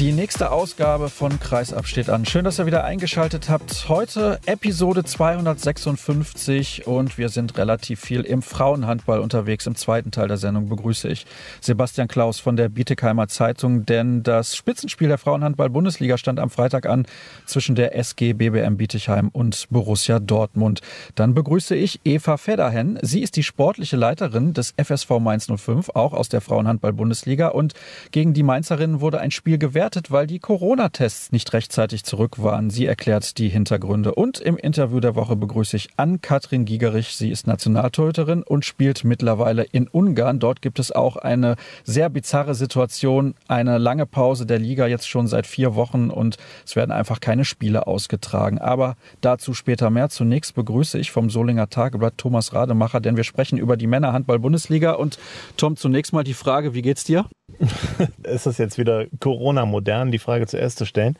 Die nächste Ausgabe von Kreisab steht an. Schön, dass ihr wieder eingeschaltet habt. Heute Episode 256 und wir sind relativ viel im Frauenhandball unterwegs. Im zweiten Teil der Sendung begrüße ich Sebastian Klaus von der Bietigheimer Zeitung, denn das Spitzenspiel der Frauenhandball-Bundesliga stand am Freitag an zwischen der SG BBM Bietigheim und Borussia Dortmund. Dann begrüße ich Eva Federhen. Sie ist die sportliche Leiterin des FSV Mainz 05, auch aus der Frauenhandball-Bundesliga und gegen die Mainzerinnen wurde ein Spiel gewährt gestartet, weil die Corona-Tests nicht rechtzeitig zurück waren. Sie erklärt die Hintergründe. Und im Interview der Woche begrüße ich Ann-Kathrin Gigerich. Sie ist Nationaltorhüterin und spielt mittlerweile in Ungarn. Dort gibt es auch eine sehr bizarre Situation, eine lange Pause der Liga jetzt schon seit vier Wochen und es werden einfach keine Spiele ausgetragen. Aber dazu später mehr. Zunächst begrüße ich vom Solinger Tageblatt Thomas Rademacher, denn wir sprechen über die Männerhandball-Bundesliga. Und Tom, zunächst mal die Frage, wie geht's dir? ist es jetzt wieder Corona-modern, die Frage zuerst zu stellen?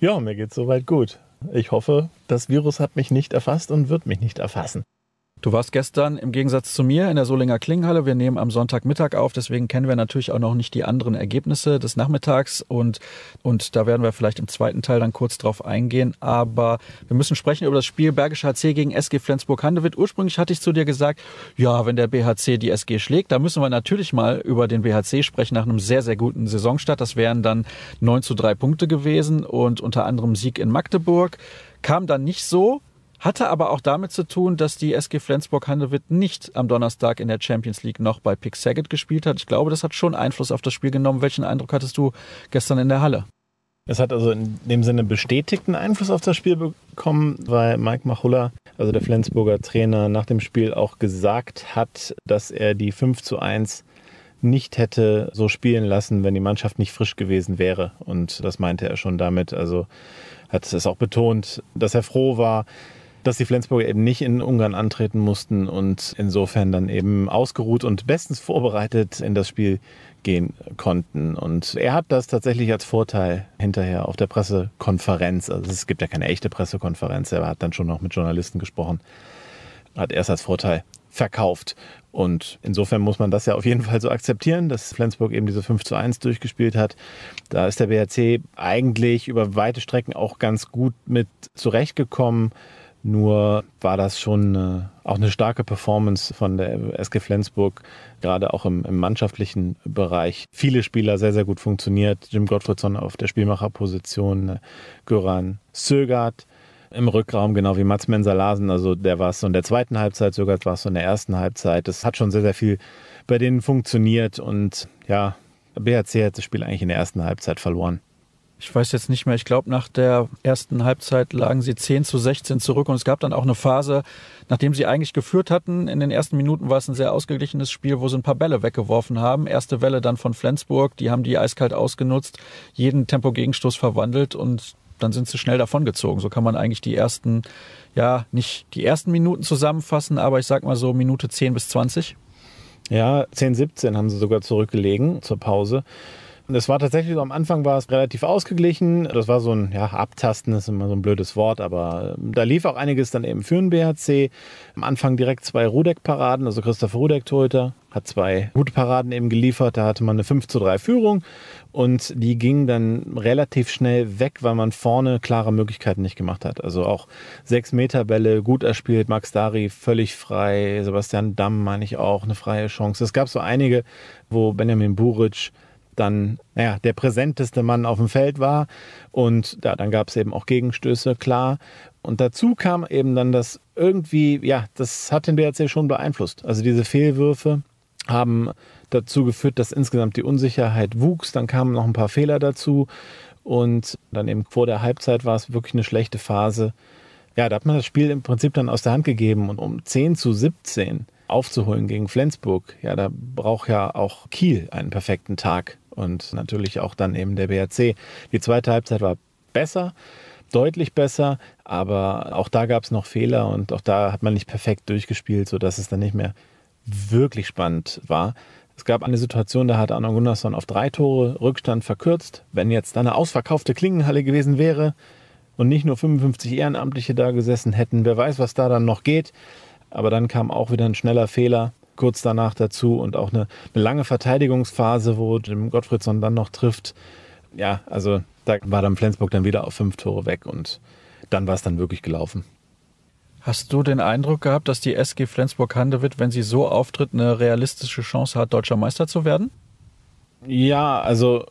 Ja, mir geht's soweit gut. Ich hoffe, das Virus hat mich nicht erfasst und wird mich nicht erfassen. Du warst gestern im Gegensatz zu mir in der Solinger Klinghalle. Wir nehmen am Sonntagmittag auf, deswegen kennen wir natürlich auch noch nicht die anderen Ergebnisse des Nachmittags und, und da werden wir vielleicht im zweiten Teil dann kurz drauf eingehen. Aber wir müssen sprechen über das Spiel Bergischer HC gegen SG Flensburg-Handewitt. Ursprünglich hatte ich zu dir gesagt, ja, wenn der BHC die SG schlägt, da müssen wir natürlich mal über den BHC sprechen nach einem sehr, sehr guten Saisonstart. Das wären dann 9 zu 3 Punkte gewesen und unter anderem Sieg in Magdeburg. Kam dann nicht so, hatte aber auch damit zu tun, dass die SG Flensburg-Handewitt nicht am Donnerstag in der Champions League noch bei Pick Saget gespielt hat. Ich glaube, das hat schon Einfluss auf das Spiel genommen. Welchen Eindruck hattest du gestern in der Halle? Es hat also in dem Sinne bestätigten Einfluss auf das Spiel bekommen, weil Mike Machulla, also der Flensburger Trainer, nach dem Spiel auch gesagt hat, dass er die 5 zu 1 nicht hätte so spielen lassen, wenn die Mannschaft nicht frisch gewesen wäre. Und das meinte er schon damit. Also hat es auch betont, dass er froh war, dass die Flensburger eben nicht in Ungarn antreten mussten und insofern dann eben ausgeruht und bestens vorbereitet in das Spiel gehen konnten. Und er hat das tatsächlich als Vorteil hinterher auf der Pressekonferenz, also es gibt ja keine echte Pressekonferenz, er hat dann schon noch mit Journalisten gesprochen, hat erst als Vorteil verkauft. Und insofern muss man das ja auf jeden Fall so akzeptieren, dass Flensburg eben diese 5 zu 1 durchgespielt hat. Da ist der BRC eigentlich über weite Strecken auch ganz gut mit zurechtgekommen. Nur war das schon äh, auch eine starke Performance von der SG Flensburg, gerade auch im, im, mannschaftlichen Bereich. Viele Spieler sehr, sehr gut funktioniert. Jim Gottfriedson auf der Spielmacherposition, äh, Göran Sögert im Rückraum, genau wie Mats Mensalasen. Also der war es so in der zweiten Halbzeit, Sögert war es so in der ersten Halbzeit. Das hat schon sehr, sehr viel bei denen funktioniert und ja, BHC hat das Spiel eigentlich in der ersten Halbzeit verloren ich weiß jetzt nicht mehr, ich glaube, nach der ersten Halbzeit lagen sie 10 zu 16 zurück und es gab dann auch eine Phase, nachdem sie eigentlich geführt hatten. In den ersten Minuten war es ein sehr ausgeglichenes Spiel, wo sie ein paar Bälle weggeworfen haben. Erste Welle dann von Flensburg, die haben die eiskalt ausgenutzt, jeden Tempo-Gegenstoß verwandelt und dann sind sie schnell davongezogen. So kann man eigentlich die ersten, ja, nicht die ersten Minuten zusammenfassen, aber ich sag mal so Minute 10 bis 20. Ja, 10, 17 haben sie sogar zurückgelegen zur Pause. Es war tatsächlich so, am Anfang war es relativ ausgeglichen. Das war so ein, ja, Abtasten ist immer so ein blödes Wort, aber ähm, da lief auch einiges dann eben für den BHC. Am Anfang direkt zwei Rudeck-Paraden, also Christopher Rudeck, Torhüter, hat zwei gute Paraden eben geliefert. Da hatte man eine 5 zu 3 Führung und die ging dann relativ schnell weg, weil man vorne klare Möglichkeiten nicht gemacht hat. Also auch 6 Meter Bälle gut erspielt, Max Dari völlig frei, Sebastian Damm meine ich auch, eine freie Chance. Es gab so einige, wo Benjamin Buric dann naja, der präsenteste Mann auf dem Feld war. Und ja, dann gab es eben auch Gegenstöße, klar. Und dazu kam eben dann das irgendwie, ja, das hat den BRC schon beeinflusst. Also diese Fehlwürfe haben dazu geführt, dass insgesamt die Unsicherheit wuchs. Dann kamen noch ein paar Fehler dazu. Und dann eben vor der Halbzeit war es wirklich eine schlechte Phase. Ja, da hat man das Spiel im Prinzip dann aus der Hand gegeben. Und um 10 zu 17 aufzuholen gegen Flensburg, ja, da braucht ja auch Kiel einen perfekten Tag und natürlich auch dann eben der BRC. Die zweite Halbzeit war besser. deutlich besser, aber auch da gab es noch Fehler und auch da hat man nicht perfekt durchgespielt, sodass es dann nicht mehr wirklich spannend war. Es gab eine Situation, da hat Arno Gunnarsson auf drei Tore Rückstand verkürzt. Wenn jetzt da eine ausverkaufte Klingenhalle gewesen wäre und nicht nur 55 Ehrenamtliche da gesessen hätten, wer weiß, was da dann noch geht. Aber dann kam auch wieder ein schneller Fehler kurz danach dazu und auch eine, eine lange Verteidigungsphase, wo Jim Gottfriedson dann noch trifft. Ja, also da war dann Flensburg dann wieder auf fünf Tore weg und dann war es dann wirklich gelaufen. Hast du den Eindruck gehabt, dass die SG Flensburg-Handewitt, wenn sie so auftritt, eine realistische Chance hat, deutscher Meister zu werden? Ja, also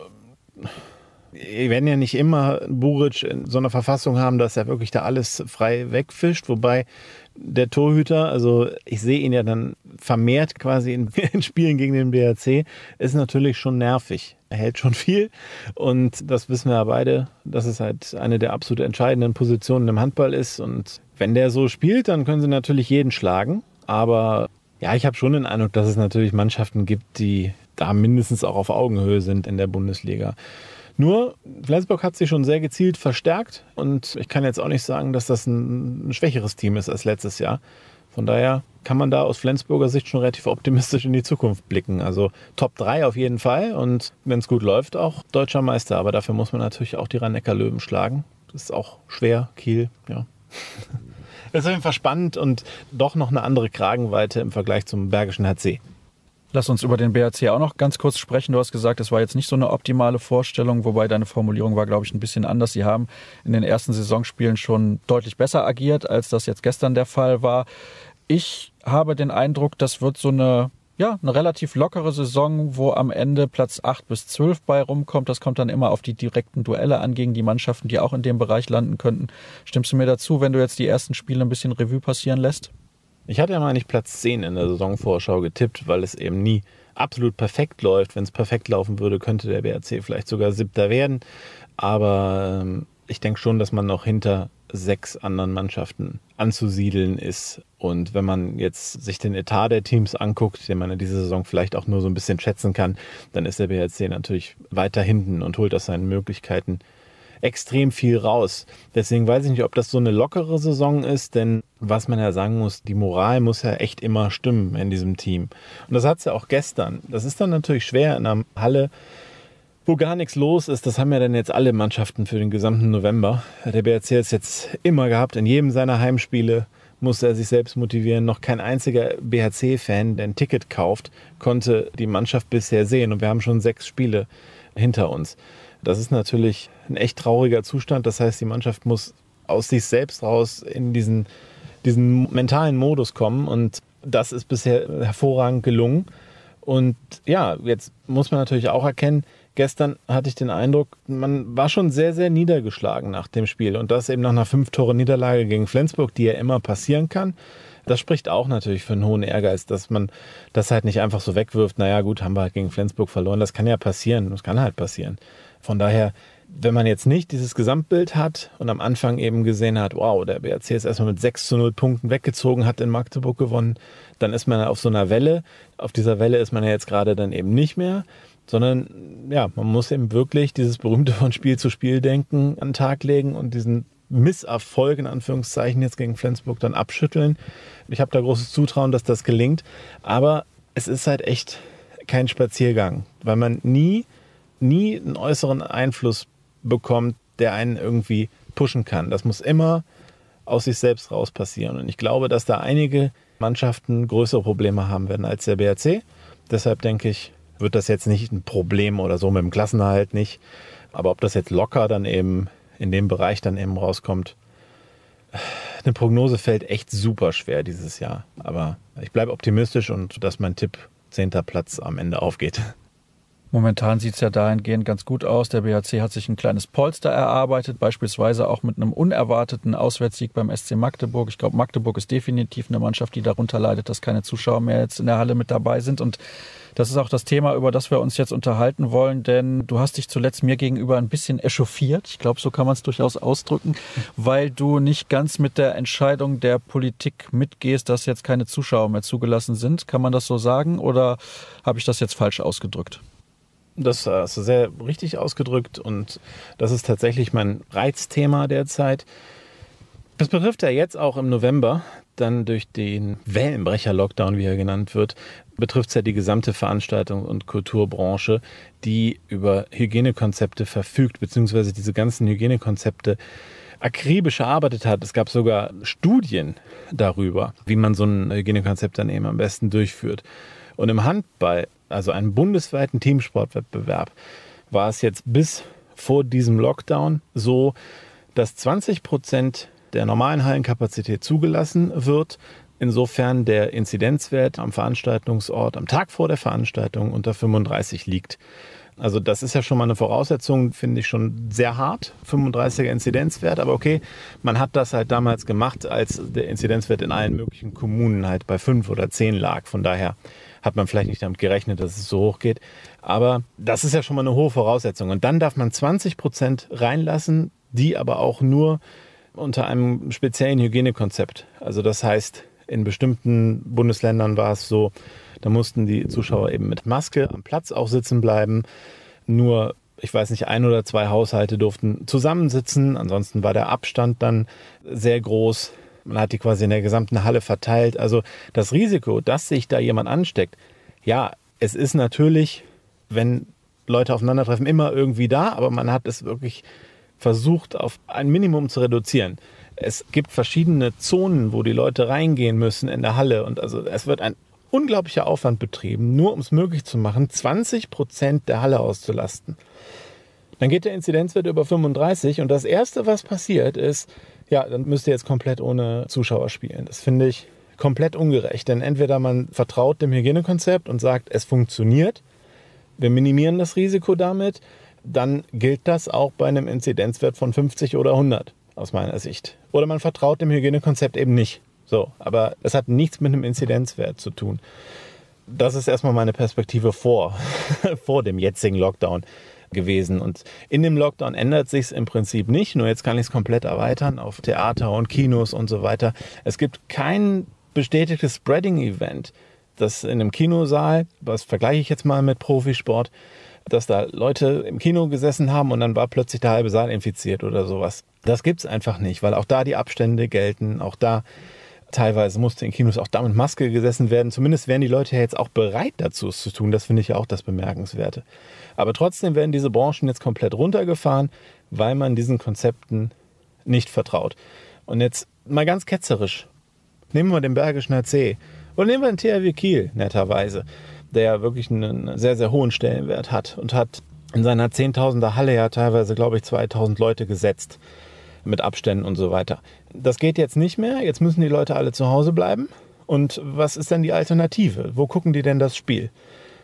wir werden ja nicht immer Buric in so einer Verfassung haben, dass er wirklich da alles frei wegfischt. Wobei der Torhüter, also ich sehe ihn ja dann vermehrt quasi in, in Spielen gegen den BRC, ist natürlich schon nervig. Er hält schon viel und das wissen wir ja beide, dass es halt eine der absolut entscheidenden Positionen im Handball ist. Und wenn der so spielt, dann können sie natürlich jeden schlagen. Aber ja, ich habe schon den Eindruck, dass es natürlich Mannschaften gibt, die da mindestens auch auf Augenhöhe sind in der Bundesliga. Nur, Flensburg hat sich schon sehr gezielt verstärkt und ich kann jetzt auch nicht sagen, dass das ein, ein schwächeres Team ist als letztes Jahr. Von daher kann man da aus Flensburger Sicht schon relativ optimistisch in die Zukunft blicken. Also Top 3 auf jeden Fall und wenn es gut läuft, auch deutscher Meister. Aber dafür muss man natürlich auch die rhein löwen schlagen. Das ist auch schwer, Kiel, ja. Das ist auf jeden Fall spannend und doch noch eine andere Kragenweite im Vergleich zum Bergischen HC. Lass uns über den BRC auch noch ganz kurz sprechen. Du hast gesagt, es war jetzt nicht so eine optimale Vorstellung, wobei deine Formulierung war, glaube ich, ein bisschen anders. Sie haben in den ersten Saisonspielen schon deutlich besser agiert, als das jetzt gestern der Fall war. Ich habe den Eindruck, das wird so eine ja, eine relativ lockere Saison, wo am Ende Platz 8 bis 12 bei rumkommt. Das kommt dann immer auf die direkten Duelle an gegen die Mannschaften, die auch in dem Bereich landen könnten. Stimmst du mir dazu, wenn du jetzt die ersten Spiele ein bisschen Revue passieren lässt? Ich hatte ja mal nicht Platz 10 in der Saisonvorschau getippt, weil es eben nie absolut perfekt läuft. Wenn es perfekt laufen würde, könnte der BRC vielleicht sogar siebter werden. Aber ähm, ich denke schon, dass man noch hinter sechs anderen Mannschaften anzusiedeln ist. Und wenn man jetzt sich den Etat der Teams anguckt, den man in dieser Saison vielleicht auch nur so ein bisschen schätzen kann, dann ist der BRC natürlich weiter hinten und holt aus seinen Möglichkeiten extrem viel raus. Deswegen weiß ich nicht, ob das so eine lockere Saison ist, denn was man ja sagen muss, die Moral muss ja echt immer stimmen in diesem Team. Und das hat es ja auch gestern. Das ist dann natürlich schwer in einer Halle, wo gar nichts los ist. Das haben ja dann jetzt alle Mannschaften für den gesamten November. Der BRC ist jetzt immer gehabt, in jedem seiner Heimspiele musste er sich selbst motivieren. Noch kein einziger BHC-Fan, der ein Ticket kauft, konnte die Mannschaft bisher sehen. Und wir haben schon sechs Spiele hinter uns. Das ist natürlich ein echt trauriger Zustand. Das heißt, die Mannschaft muss aus sich selbst raus in diesen, diesen mentalen Modus kommen. Und das ist bisher hervorragend gelungen. Und ja, jetzt muss man natürlich auch erkennen, gestern hatte ich den Eindruck, man war schon sehr, sehr niedergeschlagen nach dem Spiel. Und das eben nach einer Fünf-Tore-Niederlage gegen Flensburg, die ja immer passieren kann. Das spricht auch natürlich für einen hohen Ehrgeiz, dass man das halt nicht einfach so wegwirft. Naja, gut, haben wir halt gegen Flensburg verloren. Das kann ja passieren. Das kann halt passieren. Von daher, wenn man jetzt nicht dieses Gesamtbild hat und am Anfang eben gesehen hat, wow, der BRC ist erstmal mit 6 zu 0 Punkten weggezogen, hat in Magdeburg gewonnen, dann ist man auf so einer Welle. Auf dieser Welle ist man ja jetzt gerade dann eben nicht mehr, sondern ja, man muss eben wirklich dieses berühmte von Spiel zu Spiel denken an den Tag legen und diesen Misserfolg in Anführungszeichen jetzt gegen Flensburg dann abschütteln. Ich habe da großes Zutrauen, dass das gelingt, aber es ist halt echt kein Spaziergang, weil man nie nie einen äußeren Einfluss bekommt, der einen irgendwie pushen kann. Das muss immer aus sich selbst raus passieren. Und ich glaube, dass da einige Mannschaften größere Probleme haben werden als der BRC. Deshalb denke ich, wird das jetzt nicht ein Problem oder so mit dem Klassenerhalt nicht. Aber ob das jetzt locker dann eben in dem Bereich dann eben rauskommt, eine Prognose fällt echt super schwer dieses Jahr. Aber ich bleibe optimistisch und dass mein Tipp zehnter Platz am Ende aufgeht. Momentan sieht es ja dahingehend ganz gut aus. Der BHC hat sich ein kleines Polster erarbeitet, beispielsweise auch mit einem unerwarteten Auswärtssieg beim SC Magdeburg. Ich glaube, Magdeburg ist definitiv eine Mannschaft, die darunter leidet, dass keine Zuschauer mehr jetzt in der Halle mit dabei sind. Und das ist auch das Thema, über das wir uns jetzt unterhalten wollen, denn du hast dich zuletzt mir gegenüber ein bisschen echauffiert. Ich glaube, so kann man es durchaus ausdrücken, weil du nicht ganz mit der Entscheidung der Politik mitgehst, dass jetzt keine Zuschauer mehr zugelassen sind. Kann man das so sagen oder habe ich das jetzt falsch ausgedrückt? Das hast du sehr richtig ausgedrückt und das ist tatsächlich mein Reizthema derzeit. Das betrifft ja jetzt auch im November, dann durch den Wellenbrecher-Lockdown, wie er genannt wird, betrifft es ja die gesamte Veranstaltung und Kulturbranche, die über Hygienekonzepte verfügt, beziehungsweise diese ganzen Hygienekonzepte akribisch erarbeitet hat. Es gab sogar Studien darüber, wie man so ein Hygienekonzept dann eben am besten durchführt. Und im Handball, also einem bundesweiten Teamsportwettbewerb, war es jetzt bis vor diesem Lockdown so, dass 20 Prozent der normalen Hallenkapazität zugelassen wird. Insofern der Inzidenzwert am Veranstaltungsort am Tag vor der Veranstaltung unter 35 liegt. Also das ist ja schon mal eine Voraussetzung, finde ich schon sehr hart, 35er Inzidenzwert. Aber okay, man hat das halt damals gemacht, als der Inzidenzwert in allen möglichen Kommunen halt bei 5 oder 10 lag. Von daher hat man vielleicht nicht damit gerechnet, dass es so hoch geht. Aber das ist ja schon mal eine hohe Voraussetzung. Und dann darf man 20 Prozent reinlassen, die aber auch nur unter einem speziellen Hygienekonzept. Also das heißt, in bestimmten Bundesländern war es so, da mussten die Zuschauer eben mit Maske am Platz auch sitzen bleiben. Nur, ich weiß nicht, ein oder zwei Haushalte durften zusammensitzen. Ansonsten war der Abstand dann sehr groß. Man hat die quasi in der gesamten Halle verteilt. Also das Risiko, dass sich da jemand ansteckt, ja, es ist natürlich, wenn Leute aufeinandertreffen, immer irgendwie da, aber man hat es wirklich versucht, auf ein Minimum zu reduzieren. Es gibt verschiedene Zonen, wo die Leute reingehen müssen in der Halle. Und also es wird ein unglaublicher Aufwand betrieben, nur um es möglich zu machen, 20 Prozent der Halle auszulasten. Dann geht der Inzidenzwert über 35 und das Erste, was passiert, ist, ja, dann müsst ihr jetzt komplett ohne Zuschauer spielen. Das finde ich komplett ungerecht, denn entweder man vertraut dem Hygienekonzept und sagt, es funktioniert, wir minimieren das Risiko damit, dann gilt das auch bei einem Inzidenzwert von 50 oder 100 aus meiner Sicht. Oder man vertraut dem Hygienekonzept eben nicht. So, aber es hat nichts mit einem Inzidenzwert zu tun. Das ist erstmal meine Perspektive vor, vor dem jetzigen Lockdown gewesen. Und in dem Lockdown ändert sich es im Prinzip nicht, nur jetzt kann ich es komplett erweitern auf Theater und Kinos und so weiter. Es gibt kein bestätigtes Spreading-Event, das in einem Kinosaal, was vergleiche ich jetzt mal mit Profisport, dass da Leute im Kino gesessen haben und dann war plötzlich der halbe Saal infiziert oder sowas. Das gibt es einfach nicht, weil auch da die Abstände gelten, auch da teilweise musste in Kinos auch da mit Maske gesessen werden. Zumindest wären die Leute ja jetzt auch bereit dazu, es zu tun. Das finde ich ja auch das Bemerkenswerte. Aber trotzdem werden diese Branchen jetzt komplett runtergefahren, weil man diesen Konzepten nicht vertraut. Und jetzt mal ganz ketzerisch. Nehmen wir den Bergischen HC oder nehmen wir den THW Kiel, netterweise der wirklich einen sehr, sehr hohen Stellenwert hat und hat in seiner Zehntausender Halle ja teilweise, glaube ich, 2000 Leute gesetzt mit Abständen und so weiter. Das geht jetzt nicht mehr. Jetzt müssen die Leute alle zu Hause bleiben. Und was ist denn die Alternative? Wo gucken die denn das Spiel?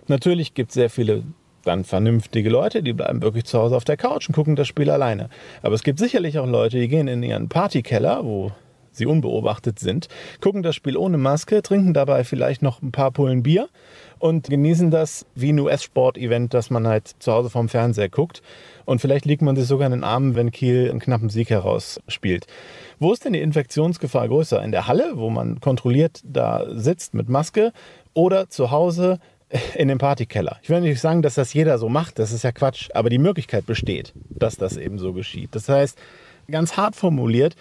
Natürlich gibt es sehr viele dann vernünftige Leute, die bleiben wirklich zu Hause auf der Couch und gucken das Spiel alleine. Aber es gibt sicherlich auch Leute, die gehen in ihren Partykeller, wo sie unbeobachtet sind, gucken das Spiel ohne Maske, trinken dabei vielleicht noch ein paar Pullen Bier und genießen das wie ein US-Sport-Event, das man halt zu Hause vorm Fernseher guckt. Und vielleicht liegt man sich sogar in den Armen, wenn Kiel einen knappen Sieg herausspielt. Wo ist denn die Infektionsgefahr größer? In der Halle, wo man kontrolliert da sitzt mit Maske oder zu Hause in dem Partykeller. Ich will nicht sagen, dass das jeder so macht, das ist ja Quatsch, aber die Möglichkeit besteht, dass das eben so geschieht. Das heißt, ganz hart formuliert,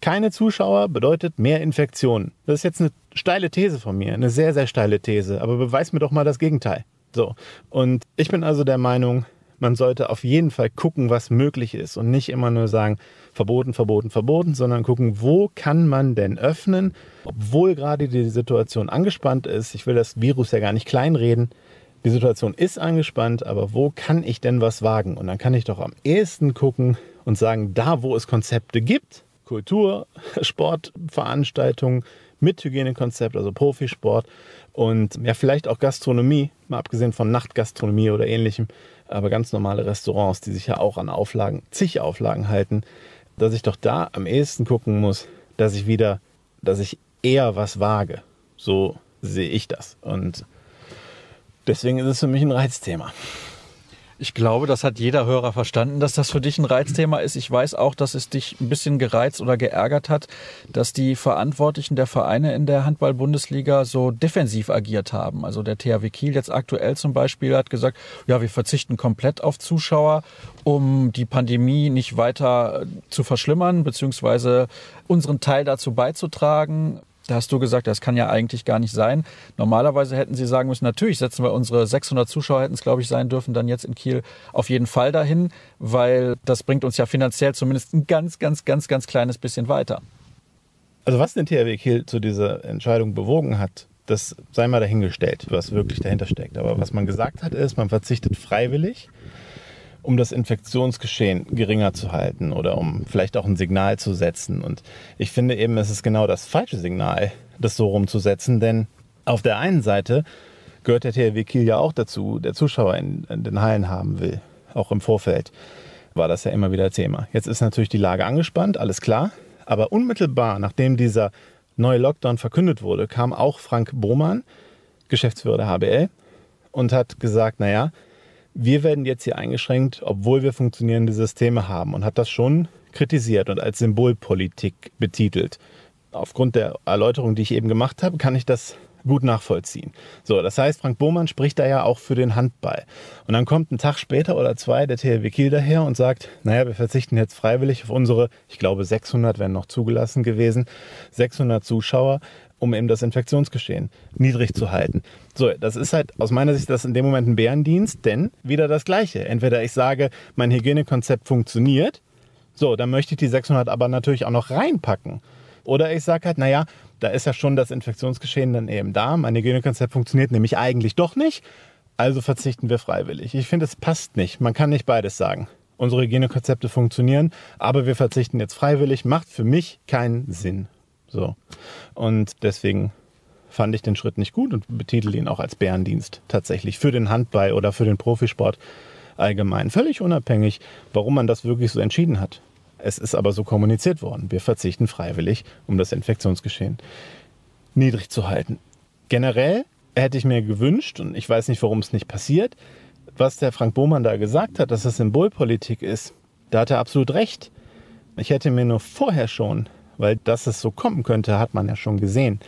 keine Zuschauer bedeutet mehr Infektionen. Das ist jetzt eine steile These von mir, eine sehr, sehr steile These, aber beweis mir doch mal das Gegenteil. So. Und ich bin also der Meinung, man sollte auf jeden Fall gucken, was möglich ist und nicht immer nur sagen, verboten, verboten, verboten, sondern gucken, wo kann man denn öffnen, obwohl gerade die Situation angespannt ist. Ich will das Virus ja gar nicht kleinreden. Die Situation ist angespannt, aber wo kann ich denn was wagen? Und dann kann ich doch am ehesten gucken und sagen, da wo es Konzepte gibt, Kultur, Sportveranstaltungen mit Hygienekonzept, also Profisport und ja, vielleicht auch Gastronomie, mal abgesehen von Nachtgastronomie oder ähnlichem, aber ganz normale Restaurants, die sich ja auch an Auflagen, zig Auflagen halten, dass ich doch da am ehesten gucken muss, dass ich wieder, dass ich eher was wage. So sehe ich das. Und deswegen ist es für mich ein Reizthema. Ich glaube, das hat jeder Hörer verstanden, dass das für dich ein Reizthema ist. Ich weiß auch, dass es dich ein bisschen gereizt oder geärgert hat, dass die Verantwortlichen der Vereine in der Handball-Bundesliga so defensiv agiert haben. Also der THW Kiel jetzt aktuell zum Beispiel hat gesagt, ja, wir verzichten komplett auf Zuschauer, um die Pandemie nicht weiter zu verschlimmern, beziehungsweise unseren Teil dazu beizutragen. Da hast du gesagt, das kann ja eigentlich gar nicht sein. Normalerweise hätten sie sagen müssen, natürlich setzen wir unsere 600 Zuschauer, hätten es glaube ich sein dürfen, dann jetzt in Kiel auf jeden Fall dahin, weil das bringt uns ja finanziell zumindest ein ganz, ganz, ganz, ganz kleines bisschen weiter. Also was den THW Kiel zu dieser Entscheidung bewogen hat, das sei mal dahingestellt, was wirklich dahinter steckt. Aber was man gesagt hat, ist, man verzichtet freiwillig um das Infektionsgeschehen geringer zu halten oder um vielleicht auch ein Signal zu setzen. Und ich finde eben, es ist genau das falsche Signal, das so rumzusetzen, denn auf der einen Seite gehört der THW Kiel ja auch dazu, der Zuschauer in, in den Hallen haben will. Auch im Vorfeld war das ja immer wieder Thema. Jetzt ist natürlich die Lage angespannt, alles klar. Aber unmittelbar nachdem dieser neue Lockdown verkündet wurde, kam auch Frank Bohmann, Geschäftsführer der HBL, und hat gesagt, naja, wir werden jetzt hier eingeschränkt, obwohl wir funktionierende Systeme haben und hat das schon kritisiert und als Symbolpolitik betitelt. Aufgrund der Erläuterung, die ich eben gemacht habe, kann ich das gut nachvollziehen. So, das heißt, Frank Bohmann spricht da ja auch für den Handball. Und dann kommt ein Tag später oder zwei der THW Kiel daher und sagt, naja, wir verzichten jetzt freiwillig auf unsere, ich glaube 600 wären noch zugelassen gewesen, 600 Zuschauer, um eben das Infektionsgeschehen niedrig zu halten. So, das ist halt aus meiner Sicht das in dem Moment ein Bärendienst, denn wieder das Gleiche. Entweder ich sage, mein Hygienekonzept funktioniert, so, dann möchte ich die 600 aber natürlich auch noch reinpacken. Oder ich sage halt, naja, da ist ja schon das Infektionsgeschehen dann eben da. Mein Hygienekonzept funktioniert nämlich eigentlich doch nicht. Also verzichten wir freiwillig. Ich finde, es passt nicht. Man kann nicht beides sagen. Unsere Hygienekonzepte funktionieren, aber wir verzichten jetzt freiwillig. Macht für mich keinen Sinn. So. Und deswegen fand ich den Schritt nicht gut und betitel ihn auch als Bärendienst tatsächlich für den Handball oder für den Profisport allgemein. Völlig unabhängig, warum man das wirklich so entschieden hat. Es ist aber so kommuniziert worden. Wir verzichten freiwillig, um das Infektionsgeschehen niedrig zu halten. Generell hätte ich mir gewünscht, und ich weiß nicht, warum es nicht passiert, was der Frank Bohmann da gesagt hat, dass das Symbolpolitik ist, da hat er absolut recht. Ich hätte mir nur vorher schon weil dass es so kommen könnte, hat man ja schon gesehen,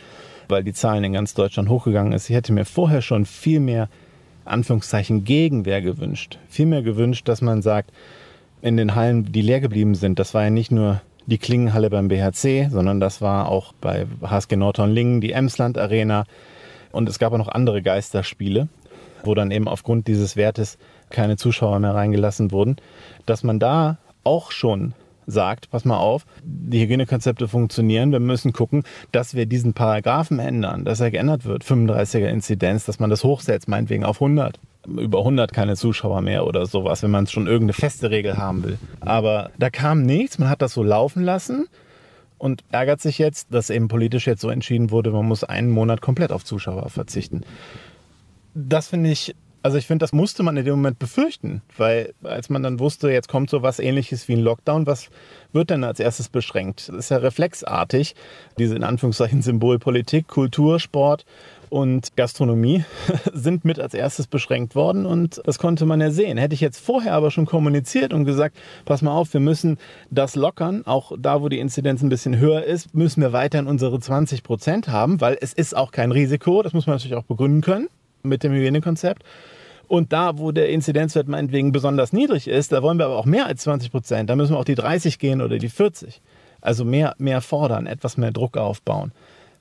weil die Zahlen in ganz Deutschland hochgegangen ist. Ich hätte mir vorher schon viel mehr Anführungszeichen Gegenwehr gewünscht. Viel mehr gewünscht, dass man sagt, in den Hallen, die leer geblieben sind, das war ja nicht nur die Klingenhalle beim BHC, sondern das war auch bei HSG Nordhorn-Lingen die Emsland Arena und es gab auch noch andere Geisterspiele, wo dann eben aufgrund dieses Wertes keine Zuschauer mehr reingelassen wurden, dass man da auch schon sagt, pass mal auf, die Hygienekonzepte funktionieren, wir müssen gucken, dass wir diesen Paragraphen ändern, dass er geändert wird, 35er Inzidenz, dass man das hochsetzt, meinetwegen auf 100 über 100 keine Zuschauer mehr oder sowas, wenn man schon irgendeine feste Regel haben will. Aber da kam nichts, man hat das so laufen lassen und ärgert sich jetzt, dass eben politisch jetzt so entschieden wurde, man muss einen Monat komplett auf Zuschauer verzichten. Das finde ich also ich finde, das musste man in dem Moment befürchten, weil als man dann wusste, jetzt kommt so was ähnliches wie ein Lockdown, was wird denn als erstes beschränkt? Das ist ja reflexartig, diese in Anführungszeichen Symbolpolitik, Kultur, Sport und Gastronomie sind mit als erstes beschränkt worden und das konnte man ja sehen. Hätte ich jetzt vorher aber schon kommuniziert und gesagt, pass mal auf, wir müssen das lockern, auch da, wo die Inzidenz ein bisschen höher ist, müssen wir weiterhin unsere 20 Prozent haben, weil es ist auch kein Risiko, das muss man natürlich auch begründen können mit dem Hygienekonzept. Und da, wo der Inzidenzwert meinetwegen besonders niedrig ist, da wollen wir aber auch mehr als 20 Prozent. Da müssen wir auch die 30 gehen oder die 40. Also mehr, mehr fordern, etwas mehr Druck aufbauen.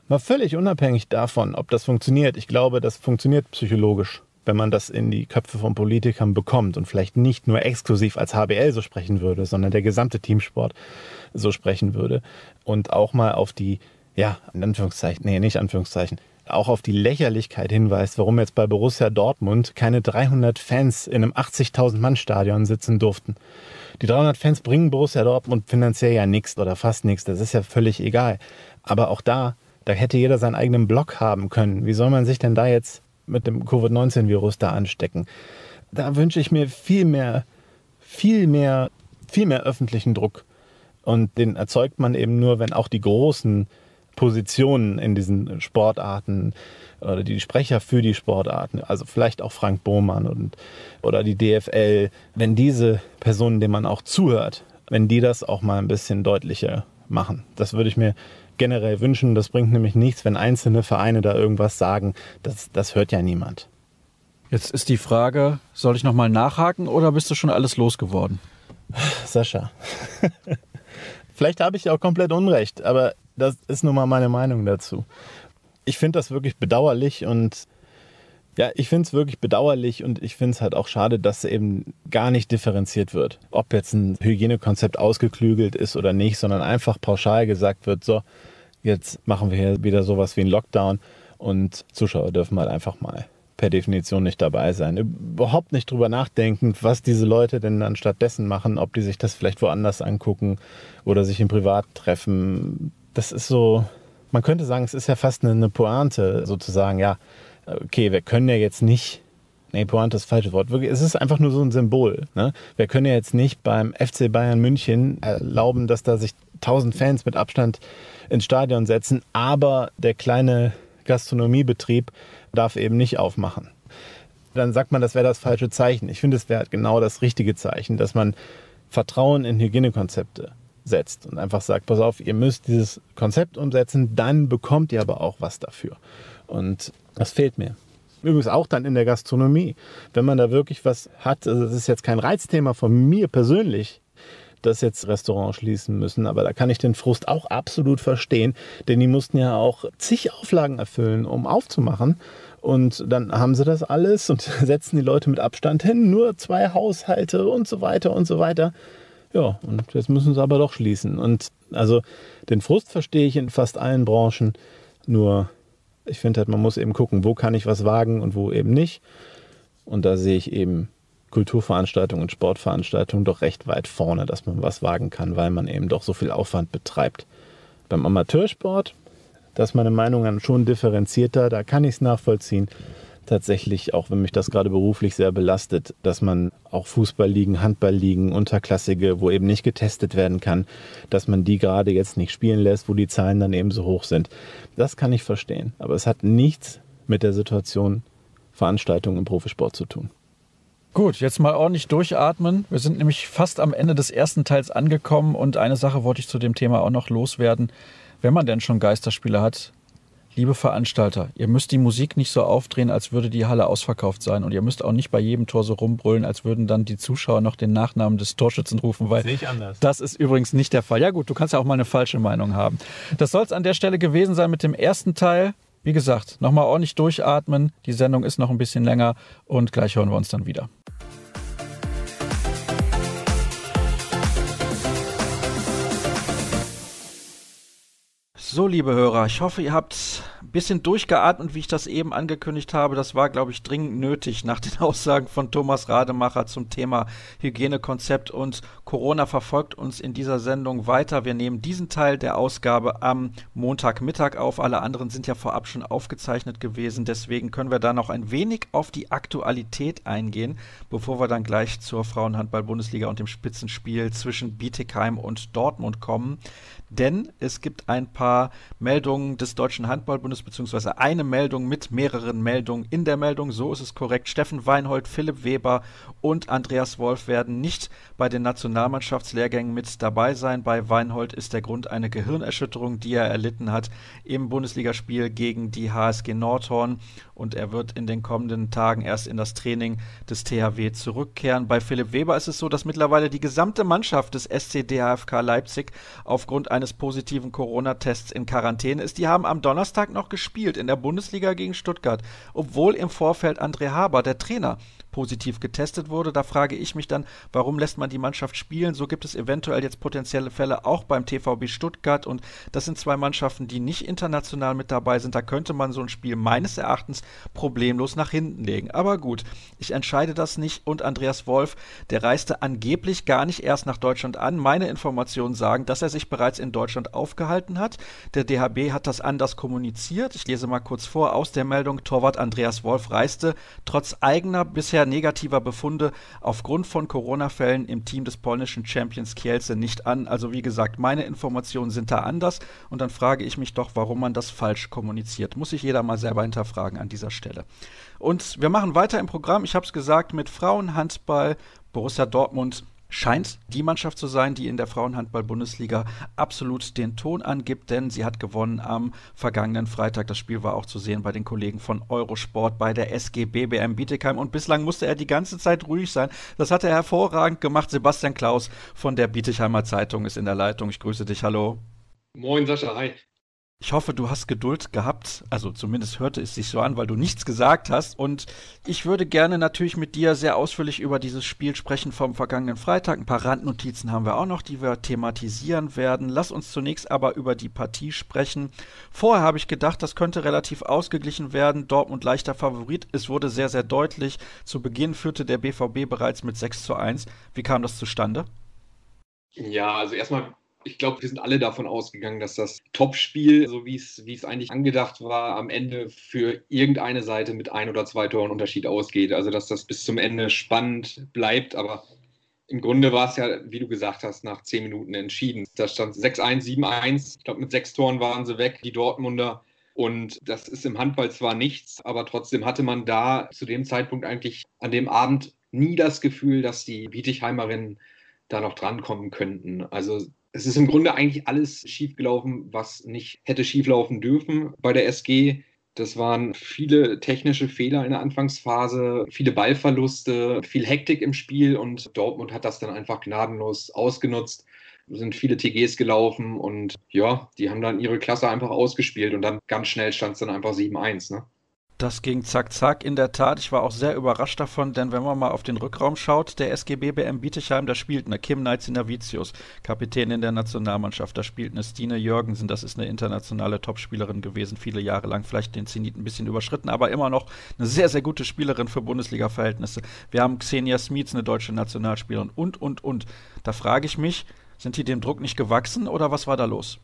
Mal völlig unabhängig davon, ob das funktioniert. Ich glaube, das funktioniert psychologisch, wenn man das in die Köpfe von Politikern bekommt und vielleicht nicht nur exklusiv als HBL so sprechen würde, sondern der gesamte Teamsport so sprechen würde. Und auch mal auf die, ja, in Anführungszeichen, nee, nicht Anführungszeichen, auch auf die Lächerlichkeit hinweist, warum jetzt bei Borussia Dortmund keine 300 Fans in einem 80.000 Mann Stadion sitzen durften. Die 300 Fans bringen Borussia Dortmund finanziell ja nichts oder fast nichts, das ist ja völlig egal. Aber auch da, da hätte jeder seinen eigenen Blog haben können. Wie soll man sich denn da jetzt mit dem Covid-19-Virus da anstecken? Da wünsche ich mir viel mehr, viel mehr, viel mehr öffentlichen Druck. Und den erzeugt man eben nur, wenn auch die Großen Positionen in diesen Sportarten oder die Sprecher für die Sportarten, also vielleicht auch Frank Bohmann und, oder die DFL, wenn diese Personen, denen man auch zuhört, wenn die das auch mal ein bisschen deutlicher machen. Das würde ich mir generell wünschen. Das bringt nämlich nichts, wenn einzelne Vereine da irgendwas sagen. Das, das hört ja niemand. Jetzt ist die Frage, soll ich nochmal nachhaken oder bist du schon alles losgeworden? Sascha, vielleicht habe ich ja auch komplett Unrecht, aber das ist nun mal meine Meinung dazu. Ich finde das wirklich bedauerlich und ja, ich finde es wirklich bedauerlich und ich finde es halt auch schade, dass eben gar nicht differenziert wird. Ob jetzt ein Hygienekonzept ausgeklügelt ist oder nicht, sondern einfach pauschal gesagt wird, so, jetzt machen wir hier wieder sowas wie einen Lockdown und Zuschauer dürfen halt einfach mal per Definition nicht dabei sein. Überhaupt nicht drüber nachdenken, was diese Leute denn dann stattdessen machen, ob die sich das vielleicht woanders angucken oder sich im Privat treffen. Das ist so, man könnte sagen, es ist ja fast eine, eine Pointe, sozusagen, ja, okay, wir können ja jetzt nicht Nee, Pointe ist das falsche Wort. Wirklich, es ist einfach nur so ein Symbol. Ne? Wir können ja jetzt nicht beim FC Bayern München erlauben, dass da sich tausend Fans mit Abstand ins Stadion setzen, aber der kleine Gastronomiebetrieb darf eben nicht aufmachen. Dann sagt man, das wäre das falsche Zeichen. Ich finde, es wäre genau das richtige Zeichen, dass man Vertrauen in Hygienekonzepte setzt und einfach sagt, pass auf, ihr müsst dieses Konzept umsetzen, dann bekommt ihr aber auch was dafür. Und das fehlt mir. Übrigens auch dann in der Gastronomie. Wenn man da wirklich was hat, also das ist jetzt kein Reizthema von mir persönlich, dass jetzt Restaurants schließen müssen. Aber da kann ich den Frust auch absolut verstehen, denn die mussten ja auch zig Auflagen erfüllen, um aufzumachen. Und dann haben sie das alles und setzen die Leute mit Abstand hin, nur zwei Haushalte und so weiter und so weiter. Ja, und jetzt müssen sie aber doch schließen. Und also den Frust verstehe ich in fast allen Branchen. Nur ich finde halt, man muss eben gucken, wo kann ich was wagen und wo eben nicht. Und da sehe ich eben Kulturveranstaltungen und Sportveranstaltungen doch recht weit vorne, dass man was wagen kann, weil man eben doch so viel Aufwand betreibt. Beim Amateursport, da ist meine Meinung dann schon differenzierter, da kann ich es nachvollziehen. Tatsächlich, auch wenn mich das gerade beruflich sehr belastet, dass man auch Fußballligen, Handballligen, Unterklassige, wo eben nicht getestet werden kann, dass man die gerade jetzt nicht spielen lässt, wo die Zahlen dann eben so hoch sind. Das kann ich verstehen. Aber es hat nichts mit der Situation Veranstaltungen im Profisport zu tun. Gut, jetzt mal ordentlich durchatmen. Wir sind nämlich fast am Ende des ersten Teils angekommen und eine Sache wollte ich zu dem Thema auch noch loswerden. Wenn man denn schon Geisterspiele hat, liebe Veranstalter, ihr müsst die Musik nicht so aufdrehen, als würde die Halle ausverkauft sein und ihr müsst auch nicht bei jedem Tor so rumbrüllen, als würden dann die Zuschauer noch den Nachnamen des Torschützen rufen, weil das ist übrigens nicht der Fall. Ja gut, du kannst ja auch mal eine falsche Meinung haben. Das soll es an der Stelle gewesen sein mit dem ersten Teil. Wie gesagt, nochmal ordentlich durchatmen. Die Sendung ist noch ein bisschen länger und gleich hören wir uns dann wieder. So, liebe Hörer, ich hoffe, ihr habt ein bisschen durchgeatmet, wie ich das eben angekündigt habe. Das war, glaube ich, dringend nötig nach den Aussagen von Thomas Rademacher zum Thema Hygienekonzept und Corona verfolgt uns in dieser Sendung weiter. Wir nehmen diesen Teil der Ausgabe am Montagmittag auf. Alle anderen sind ja vorab schon aufgezeichnet gewesen. Deswegen können wir da noch ein wenig auf die Aktualität eingehen, bevor wir dann gleich zur Frauenhandball-Bundesliga und dem Spitzenspiel zwischen Bietigheim und Dortmund kommen denn es gibt ein paar Meldungen des Deutschen Handballbundes, beziehungsweise eine Meldung mit mehreren Meldungen in der Meldung. So ist es korrekt. Steffen Weinhold, Philipp Weber und Andreas Wolf werden nicht bei den Nationalmannschaftslehrgängen mit dabei sein. Bei Weinhold ist der Grund eine Gehirnerschütterung, die er erlitten hat im Bundesligaspiel gegen die HSG Nordhorn und er wird in den kommenden Tagen erst in das Training des THW zurückkehren. Bei Philipp Weber ist es so, dass mittlerweile die gesamte Mannschaft des SCDHFK Leipzig aufgrund eines positiven Corona-Tests in Quarantäne ist. Die haben am Donnerstag noch gespielt in der Bundesliga gegen Stuttgart, obwohl im Vorfeld André Haber, der Trainer, positiv getestet wurde. Da frage ich mich dann, warum lässt man die Mannschaft spielen? So gibt es eventuell jetzt potenzielle Fälle auch beim TVB Stuttgart und das sind zwei Mannschaften, die nicht international mit dabei sind. Da könnte man so ein Spiel meines Erachtens problemlos nach hinten legen. Aber gut, ich entscheide das nicht und Andreas Wolf, der reiste angeblich gar nicht erst nach Deutschland an. Meine Informationen sagen, dass er sich bereits in Deutschland aufgehalten hat. Der DHB hat das anders kommuniziert. Ich lese mal kurz vor aus der Meldung. Torwart Andreas Wolf reiste trotz eigener bisher negativer Befunde aufgrund von Corona-Fällen im Team des polnischen Champions Kielce nicht an. Also wie gesagt, meine Informationen sind da anders und dann frage ich mich doch, warum man das falsch kommuniziert. Muss sich jeder mal selber hinterfragen an dieser Stelle. Und wir machen weiter im Programm. Ich habe es gesagt mit Frauenhandball. Borussia Dortmund scheint die Mannschaft zu sein, die in der Frauenhandball-Bundesliga absolut den Ton angibt, denn sie hat gewonnen am vergangenen Freitag. Das Spiel war auch zu sehen bei den Kollegen von Eurosport bei der SG BBM Bietigheim und bislang musste er die ganze Zeit ruhig sein. Das hat er hervorragend gemacht. Sebastian Klaus von der Bietigheimer Zeitung ist in der Leitung. Ich grüße dich. Hallo. Moin Sascha, hi. Ich hoffe, du hast Geduld gehabt. Also zumindest hörte es sich so an, weil du nichts gesagt hast. Und ich würde gerne natürlich mit dir sehr ausführlich über dieses Spiel sprechen vom vergangenen Freitag. Ein paar Randnotizen haben wir auch noch, die wir thematisieren werden. Lass uns zunächst aber über die Partie sprechen. Vorher habe ich gedacht, das könnte relativ ausgeglichen werden. Dortmund leichter Favorit. Es wurde sehr, sehr deutlich. Zu Beginn führte der BVB bereits mit 6 zu 1. Wie kam das zustande? Ja, also erstmal ich glaube, wir sind alle davon ausgegangen, dass das Topspiel, so wie es, eigentlich angedacht war, am Ende für irgendeine Seite mit ein oder zwei Toren Unterschied ausgeht. Also, dass das bis zum Ende spannend bleibt. Aber im Grunde war es ja, wie du gesagt hast, nach zehn Minuten entschieden. Da stand 6-1, 7-1. Ich glaube, mit sechs Toren waren sie weg, die Dortmunder. Und das ist im Handball zwar nichts, aber trotzdem hatte man da zu dem Zeitpunkt eigentlich an dem Abend nie das Gefühl, dass die Bietigheimerinnen da noch drankommen könnten. Also es ist im Grunde eigentlich alles schiefgelaufen, was nicht hätte schieflaufen dürfen bei der SG. Das waren viele technische Fehler in der Anfangsphase, viele Ballverluste, viel Hektik im Spiel und Dortmund hat das dann einfach gnadenlos ausgenutzt. Es sind viele TGs gelaufen und ja, die haben dann ihre Klasse einfach ausgespielt und dann ganz schnell stand es dann einfach 7-1. Ne? Das ging zack, zack, in der Tat. Ich war auch sehr überrascht davon, denn wenn man mal auf den Rückraum schaut, der SGB BM Bietigheim, da spielt eine Kim Navicius, Kapitänin der Nationalmannschaft, da spielt eine Stine Jürgensen, das ist eine internationale Topspielerin gewesen, viele Jahre lang, vielleicht den Zenit ein bisschen überschritten, aber immer noch eine sehr, sehr gute Spielerin für Bundesliga-Verhältnisse. Wir haben Xenia Smits, eine deutsche Nationalspielerin und, und, und. Da frage ich mich, sind die dem Druck nicht gewachsen oder was war da los?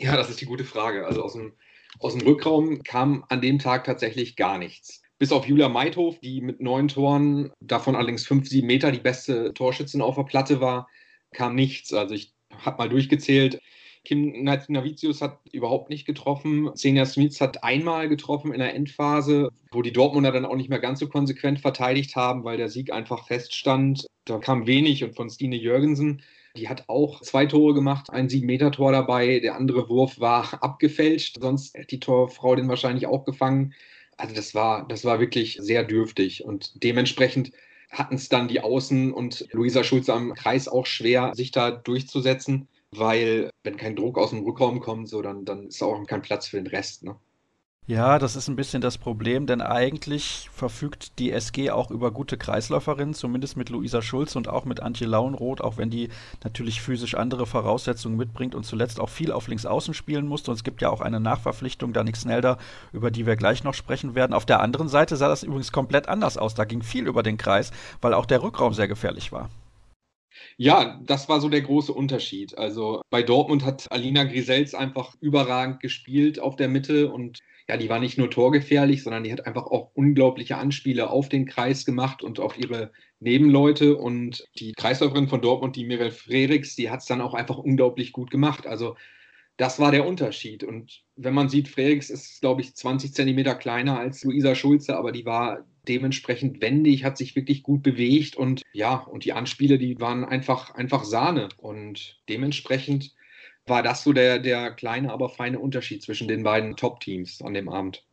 Ja, das ist die gute Frage. Also aus dem aus dem Rückraum kam an dem Tag tatsächlich gar nichts. Bis auf Julia Meithof, die mit neun Toren, davon allerdings fünf, sieben Meter die beste Torschützin auf der Platte war, kam nichts. Also ich habe mal durchgezählt. Kim Navicius hat überhaupt nicht getroffen. Xenia Smith hat einmal getroffen in der Endphase, wo die Dortmunder dann auch nicht mehr ganz so konsequent verteidigt haben, weil der Sieg einfach feststand. Da kam wenig und von Stine Jürgensen die hat auch zwei Tore gemacht, ein Sieben-Meter-Tor dabei. Der andere Wurf war abgefälscht, sonst hätte die Torfrau den wahrscheinlich auch gefangen. Also das war, das war wirklich sehr dürftig und dementsprechend hatten es dann die Außen und Luisa Schulze am Kreis auch schwer, sich da durchzusetzen, weil wenn kein Druck aus dem Rückraum kommt, so dann, dann ist auch kein Platz für den Rest. Ne? Ja, das ist ein bisschen das Problem, denn eigentlich verfügt die SG auch über gute Kreisläuferinnen, zumindest mit Luisa Schulz und auch mit Antje Lauenroth, auch wenn die natürlich physisch andere Voraussetzungen mitbringt und zuletzt auch viel auf Linksaußen spielen musste. Und es gibt ja auch eine Nachverpflichtung, Danik Snelder, über die wir gleich noch sprechen werden. Auf der anderen Seite sah das übrigens komplett anders aus. Da ging viel über den Kreis, weil auch der Rückraum sehr gefährlich war. Ja, das war so der große Unterschied. Also bei Dortmund hat Alina Grisels einfach überragend gespielt auf der Mitte und ja, die war nicht nur torgefährlich, sondern die hat einfach auch unglaubliche Anspiele auf den Kreis gemacht und auf ihre Nebenleute. Und die Kreisläuferin von Dortmund, die Mirel Frerichs, die hat es dann auch einfach unglaublich gut gemacht. Also das war der Unterschied. Und wenn man sieht, Frerichs ist, glaube ich, 20 Zentimeter kleiner als Luisa Schulze, aber die war dementsprechend wendig, hat sich wirklich gut bewegt und ja, und die Anspiele, die waren einfach, einfach Sahne. Und dementsprechend war das so der, der kleine, aber feine Unterschied zwischen den beiden Top-Teams an dem Abend.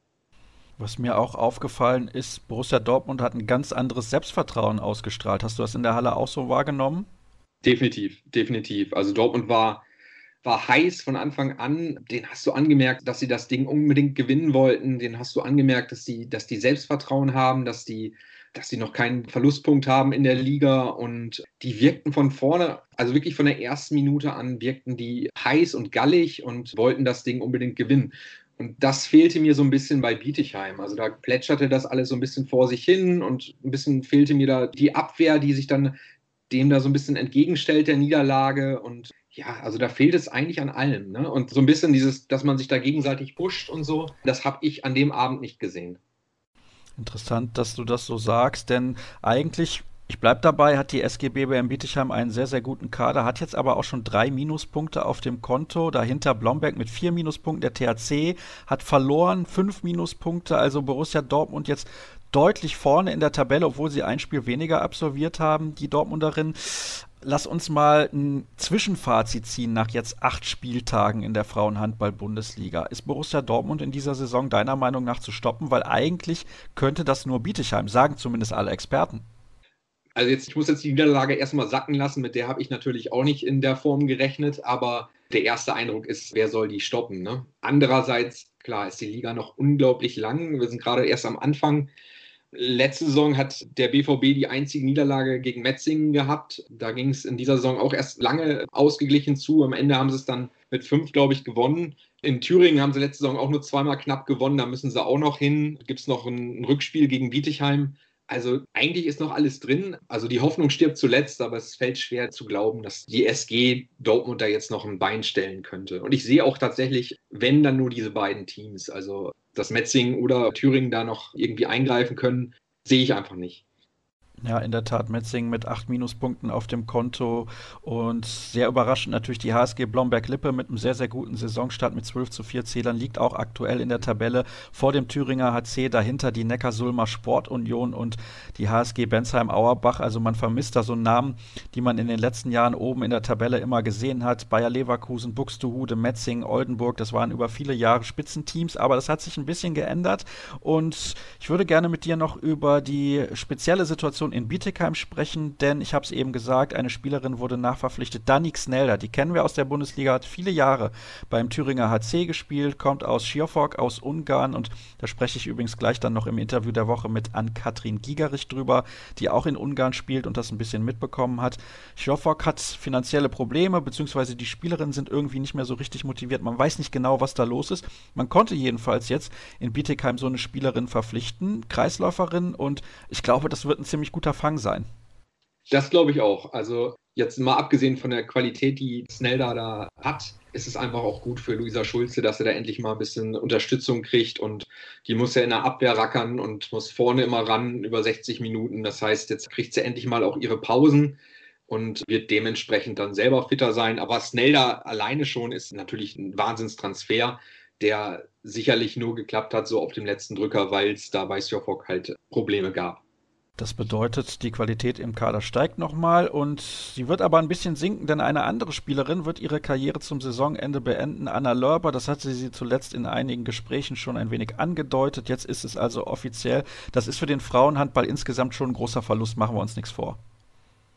Was mir auch aufgefallen ist, Borussia Dortmund hat ein ganz anderes Selbstvertrauen ausgestrahlt. Hast du das in der Halle auch so wahrgenommen? Definitiv, definitiv. Also Dortmund war, war heiß von Anfang an. Den hast du angemerkt, dass sie das Ding unbedingt gewinnen wollten. Den hast du angemerkt, dass die, dass die Selbstvertrauen haben, dass die dass sie noch keinen Verlustpunkt haben in der Liga und die wirkten von vorne, also wirklich von der ersten Minute an, wirkten die heiß und gallig und wollten das Ding unbedingt gewinnen. Und das fehlte mir so ein bisschen bei Bietigheim. Also da plätscherte das alles so ein bisschen vor sich hin und ein bisschen fehlte mir da die Abwehr, die sich dann dem da so ein bisschen entgegenstellt der Niederlage und ja, also da fehlt es eigentlich an allem. Ne? Und so ein bisschen dieses, dass man sich da gegenseitig pusht und so, das habe ich an dem Abend nicht gesehen. Interessant, dass du das so sagst, denn eigentlich ich bleibe dabei, hat die SGB BM Bietigheim einen sehr, sehr guten Kader, hat jetzt aber auch schon drei Minuspunkte auf dem Konto. Dahinter Blomberg mit vier Minuspunkten. Der THC hat verloren, fünf Minuspunkte. Also Borussia Dortmund jetzt deutlich vorne in der Tabelle, obwohl sie ein Spiel weniger absolviert haben, die Dortmunderinnen. Lass uns mal ein Zwischenfazit ziehen nach jetzt acht Spieltagen in der Frauenhandball-Bundesliga. Ist Borussia Dortmund in dieser Saison deiner Meinung nach zu stoppen? Weil eigentlich könnte das nur Bietigheim, sagen zumindest alle Experten also jetzt, ich muss jetzt die Niederlage erstmal sacken lassen, mit der habe ich natürlich auch nicht in der Form gerechnet, aber der erste Eindruck ist, wer soll die stoppen? Ne? Andererseits, klar, ist die Liga noch unglaublich lang. Wir sind gerade erst am Anfang. Letzte Saison hat der BVB die einzige Niederlage gegen Metzingen gehabt. Da ging es in dieser Saison auch erst lange ausgeglichen zu. Am Ende haben sie es dann mit fünf, glaube ich, gewonnen. In Thüringen haben sie letzte Saison auch nur zweimal knapp gewonnen. Da müssen sie auch noch hin. Gibt es noch ein Rückspiel gegen Bietigheim. Also eigentlich ist noch alles drin. Also die Hoffnung stirbt zuletzt, aber es fällt schwer zu glauben, dass die SG Dortmund da jetzt noch ein Bein stellen könnte. Und ich sehe auch tatsächlich, wenn dann nur diese beiden Teams, also dass Metzingen oder Thüringen da noch irgendwie eingreifen können, sehe ich einfach nicht. Ja, in der Tat, Metzing mit acht Minuspunkten auf dem Konto und sehr überraschend natürlich die HSG Blomberg-Lippe mit einem sehr, sehr guten Saisonstart mit 12 zu 4 Zählern, liegt auch aktuell in der Tabelle vor dem Thüringer HC, dahinter die Neckarsulmer Sportunion und die HSG Bensheim-Auerbach. Also man vermisst da so Namen, die man in den letzten Jahren oben in der Tabelle immer gesehen hat. Bayer Leverkusen, Buxtehude, Metzing, Oldenburg, das waren über viele Jahre Spitzenteams, aber das hat sich ein bisschen geändert und ich würde gerne mit dir noch über die spezielle Situation Situation in Bietigheim sprechen, denn ich habe es eben gesagt, eine Spielerin wurde nachverpflichtet, Danik Snelder, die kennen wir aus der Bundesliga, hat viele Jahre beim Thüringer HC gespielt, kommt aus Schiofok, aus Ungarn und da spreche ich übrigens gleich dann noch im Interview der Woche mit Ann-Kathrin Gigerich drüber, die auch in Ungarn spielt und das ein bisschen mitbekommen hat. Schiofok hat finanzielle Probleme, beziehungsweise die Spielerinnen sind irgendwie nicht mehr so richtig motiviert. Man weiß nicht genau, was da los ist. Man konnte jedenfalls jetzt in Bietigheim so eine Spielerin verpflichten, Kreisläuferin und ich glaube, das wird ein ziemlich guter Fang sein. Das glaube ich auch. Also jetzt mal abgesehen von der Qualität, die Snelda da hat, ist es einfach auch gut für Luisa Schulze, dass er da endlich mal ein bisschen Unterstützung kriegt und die muss ja in der Abwehr rackern und muss vorne immer ran über 60 Minuten. Das heißt, jetzt kriegt sie endlich mal auch ihre Pausen und wird dementsprechend dann selber fitter sein. Aber Snelda alleine schon ist natürlich ein Wahnsinnstransfer, der sicherlich nur geklappt hat, so auf dem letzten Drücker, weil es da bei Sjofok halt Probleme gab. Das bedeutet, die Qualität im Kader steigt nochmal und sie wird aber ein bisschen sinken, denn eine andere Spielerin wird ihre Karriere zum Saisonende beenden. Anna Lörber, das hatte sie zuletzt in einigen Gesprächen schon ein wenig angedeutet. Jetzt ist es also offiziell. Das ist für den Frauenhandball insgesamt schon ein großer Verlust, machen wir uns nichts vor.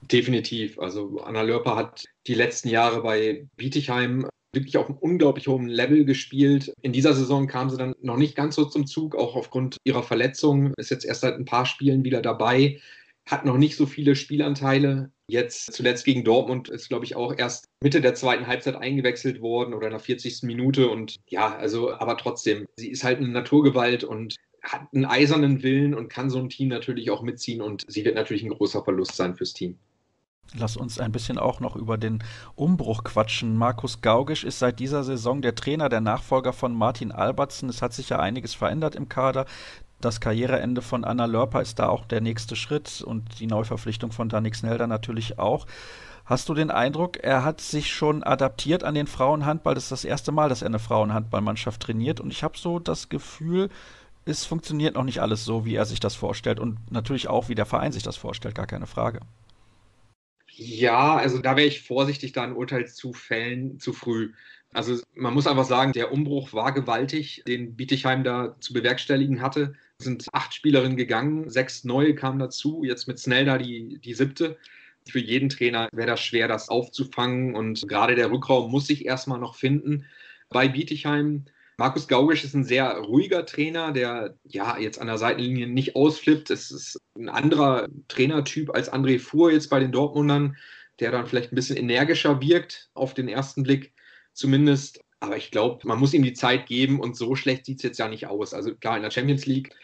Definitiv. Also Anna Lörper hat die letzten Jahre bei Bietigheim wirklich auf einem unglaublich hohen Level gespielt. In dieser Saison kam sie dann noch nicht ganz so zum Zug, auch aufgrund ihrer Verletzung. Ist jetzt erst seit ein paar Spielen wieder dabei, hat noch nicht so viele Spielanteile. Jetzt zuletzt gegen Dortmund ist, glaube ich, auch erst Mitte der zweiten Halbzeit eingewechselt worden oder in der 40. Minute. Und ja, also, aber trotzdem, sie ist halt eine Naturgewalt und hat einen eisernen Willen und kann so ein Team natürlich auch mitziehen. Und sie wird natürlich ein großer Verlust sein fürs Team. Lass uns ein bisschen auch noch über den Umbruch quatschen. Markus Gaugisch ist seit dieser Saison der Trainer, der Nachfolger von Martin Albertsen. Es hat sich ja einiges verändert im Kader. Das Karriereende von Anna Lörper ist da auch der nächste Schritt und die Neuverpflichtung von Danik Snelder natürlich auch. Hast du den Eindruck, er hat sich schon adaptiert an den Frauenhandball? Das ist das erste Mal, dass er eine Frauenhandballmannschaft trainiert und ich habe so das Gefühl, es funktioniert noch nicht alles so, wie er sich das vorstellt und natürlich auch, wie der Verein sich das vorstellt, gar keine Frage. Ja, also da wäre ich vorsichtig, da ein Urteil zu fällen, zu früh. Also man muss einfach sagen, der Umbruch war gewaltig, den Bietigheim da zu bewerkstelligen hatte. Es sind acht Spielerinnen gegangen, sechs neue kamen dazu, jetzt mit Snell da die, die siebte. Für jeden Trainer wäre das schwer, das aufzufangen und gerade der Rückraum muss sich erstmal noch finden. Bei Bietigheim Markus Gaugisch ist ein sehr ruhiger Trainer, der ja jetzt an der Seitenlinie nicht ausflippt. Es ist ein anderer Trainertyp als André Fuhr jetzt bei den Dortmundern, der dann vielleicht ein bisschen energischer wirkt auf den ersten Blick zumindest. Aber ich glaube, man muss ihm die Zeit geben und so schlecht sieht es jetzt ja nicht aus. Also klar, in der Champions League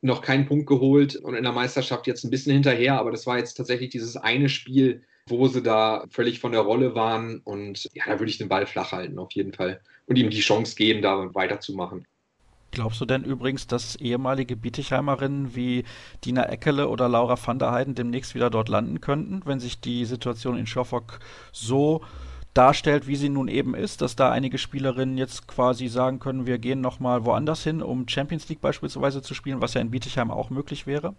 noch keinen Punkt geholt und in der Meisterschaft jetzt ein bisschen hinterher, aber das war jetzt tatsächlich dieses eine Spiel wo sie da völlig von der Rolle waren. Und ja, da würde ich den Ball flach halten, auf jeden Fall. Und ihm die Chance geben, da weiterzumachen. Glaubst du denn übrigens, dass ehemalige Bietigheimerinnen wie Dina Eckele oder Laura van der Heiden demnächst wieder dort landen könnten, wenn sich die Situation in Schofok so darstellt, wie sie nun eben ist, dass da einige Spielerinnen jetzt quasi sagen können, wir gehen nochmal woanders hin, um Champions League beispielsweise zu spielen, was ja in Bietigheim auch möglich wäre?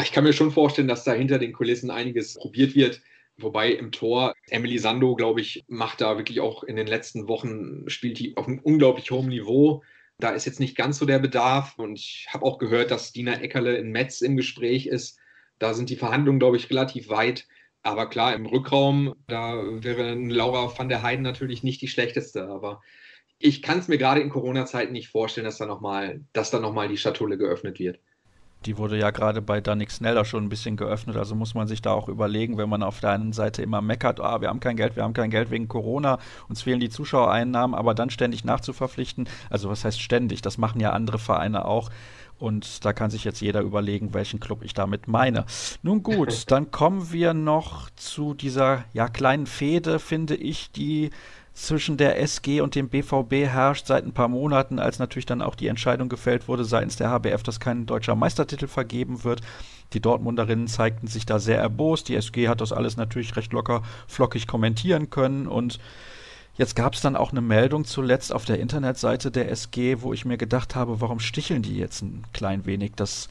Ich kann mir schon vorstellen, dass da hinter den Kulissen einiges probiert wird. Wobei im Tor Emily Sando, glaube ich, macht da wirklich auch in den letzten Wochen, spielt die auf einem unglaublich hohen Niveau. Da ist jetzt nicht ganz so der Bedarf. Und ich habe auch gehört, dass Dina Eckerle in Metz im Gespräch ist. Da sind die Verhandlungen, glaube ich, relativ weit. Aber klar, im Rückraum, da wäre Laura van der Heiden natürlich nicht die schlechteste. Aber ich kann es mir gerade in Corona-Zeiten nicht vorstellen, dass da nochmal noch, die Schatulle geöffnet wird. Die wurde ja gerade bei Danik Sneller schon ein bisschen geöffnet, also muss man sich da auch überlegen, wenn man auf der einen Seite immer meckert, ah, wir haben kein Geld, wir haben kein Geld wegen Corona, uns fehlen die Zuschauereinnahmen, aber dann ständig nachzuverpflichten, also was heißt ständig, das machen ja andere Vereine auch. Und da kann sich jetzt jeder überlegen, welchen Club ich damit meine. Nun gut, dann kommen wir noch zu dieser ja kleinen Fehde, finde ich, die zwischen der SG und dem BVB herrscht seit ein paar Monaten, als natürlich dann auch die Entscheidung gefällt wurde seitens der HBF, dass kein deutscher Meistertitel vergeben wird. Die Dortmunderinnen zeigten sich da sehr erbost. Die SG hat das alles natürlich recht locker flockig kommentieren können und Jetzt gab es dann auch eine Meldung zuletzt auf der Internetseite der SG, wo ich mir gedacht habe, warum sticheln die jetzt ein klein wenig? Das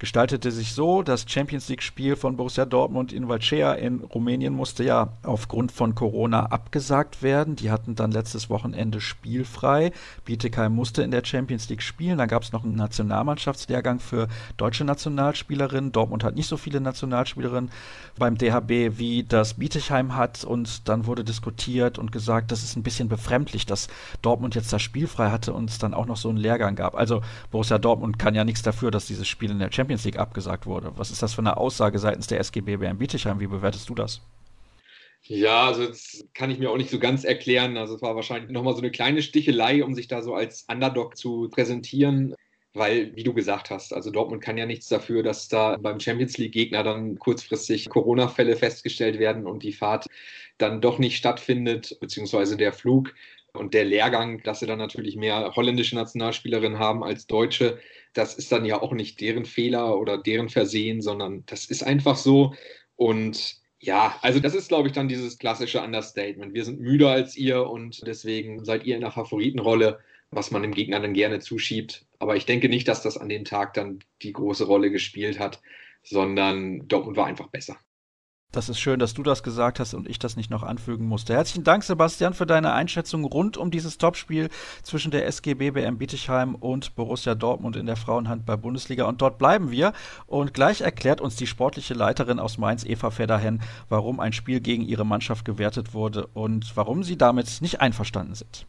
gestaltete sich so, das Champions League-Spiel von Borussia Dortmund in Valcea in Rumänien musste ja aufgrund von Corona abgesagt werden. Die hatten dann letztes Wochenende spielfrei. Bietigheim musste in der Champions League spielen. Dann gab es noch einen Nationalmannschaftslehrgang für deutsche Nationalspielerinnen. Dortmund hat nicht so viele Nationalspielerinnen beim DHB, wie das Bietigheim hat. Und dann wurde diskutiert und gesagt, das ist ein bisschen befremdlich, dass Dortmund jetzt das spielfrei hatte und es dann auch noch so einen Lehrgang gab. Also Borussia Dortmund kann ja nichts dafür, dass dieses Spiel in der Champions Champions League abgesagt wurde. Was ist das für eine Aussage seitens der SGB Bern Bietigheim? Wie bewertest du das? Ja, also das kann ich mir auch nicht so ganz erklären. Also es war wahrscheinlich nochmal so eine kleine Stichelei, um sich da so als Underdog zu präsentieren. Weil, wie du gesagt hast, also Dortmund kann ja nichts dafür, dass da beim Champions League-Gegner dann kurzfristig Corona-Fälle festgestellt werden und die Fahrt dann doch nicht stattfindet, beziehungsweise der Flug und der Lehrgang, dass sie dann natürlich mehr holländische Nationalspielerinnen haben als deutsche das ist dann ja auch nicht deren Fehler oder deren Versehen, sondern das ist einfach so. Und ja, also das ist, glaube ich, dann dieses klassische Understatement. Wir sind müder als ihr und deswegen seid ihr in der Favoritenrolle, was man dem Gegner dann gerne zuschiebt. Aber ich denke nicht, dass das an dem Tag dann die große Rolle gespielt hat, sondern Dortmund war einfach besser. Das ist schön, dass du das gesagt hast und ich das nicht noch anfügen musste. Herzlichen Dank, Sebastian, für deine Einschätzung rund um dieses Topspiel zwischen der SG BBM Bietigheim und Borussia Dortmund in der Frauenhandball-Bundesliga. Und dort bleiben wir. Und gleich erklärt uns die sportliche Leiterin aus Mainz, Eva Federhen, warum ein Spiel gegen ihre Mannschaft gewertet wurde und warum sie damit nicht einverstanden sind.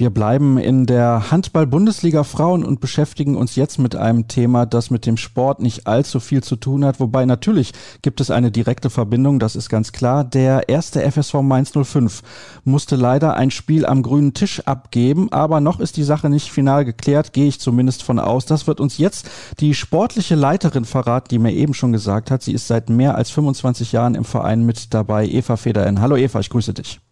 Wir bleiben in der Handball-Bundesliga Frauen und beschäftigen uns jetzt mit einem Thema, das mit dem Sport nicht allzu viel zu tun hat. Wobei natürlich gibt es eine direkte Verbindung, das ist ganz klar. Der erste FSV Mainz 05 musste leider ein Spiel am grünen Tisch abgeben, aber noch ist die Sache nicht final geklärt, gehe ich zumindest von aus. Das wird uns jetzt die sportliche Leiterin verraten, die mir eben schon gesagt hat. Sie ist seit mehr als 25 Jahren im Verein mit dabei, Eva Federen. Hallo Eva, ich grüße dich.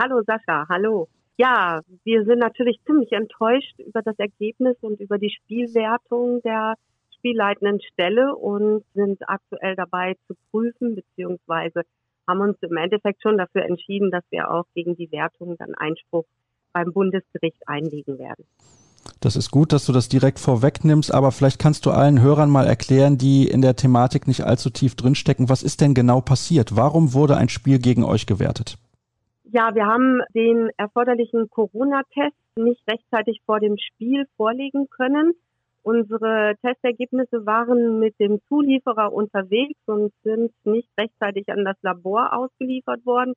Hallo Sascha, hallo. Ja, wir sind natürlich ziemlich enttäuscht über das Ergebnis und über die Spielwertung der spielleitenden Stelle und sind aktuell dabei zu prüfen, beziehungsweise haben uns im Endeffekt schon dafür entschieden, dass wir auch gegen die Wertung dann Einspruch beim Bundesgericht einlegen werden. Das ist gut, dass du das direkt vorwegnimmst, aber vielleicht kannst du allen Hörern mal erklären, die in der Thematik nicht allzu tief drinstecken, was ist denn genau passiert? Warum wurde ein Spiel gegen euch gewertet? Ja, wir haben den erforderlichen Corona-Test nicht rechtzeitig vor dem Spiel vorlegen können. Unsere Testergebnisse waren mit dem Zulieferer unterwegs und sind nicht rechtzeitig an das Labor ausgeliefert worden.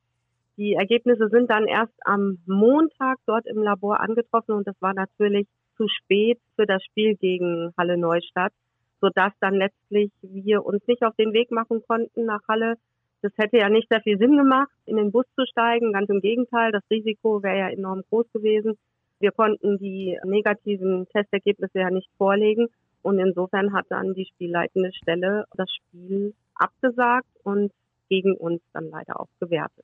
Die Ergebnisse sind dann erst am Montag dort im Labor angetroffen und das war natürlich zu spät für das Spiel gegen Halle Neustadt, sodass dann letztlich wir uns nicht auf den Weg machen konnten nach Halle, das hätte ja nicht sehr viel Sinn gemacht, in den Bus zu steigen. Ganz im Gegenteil, das Risiko wäre ja enorm groß gewesen. Wir konnten die negativen Testergebnisse ja nicht vorlegen und insofern hat dann die spielleitende Stelle das Spiel abgesagt und gegen uns dann leider auch gewertet.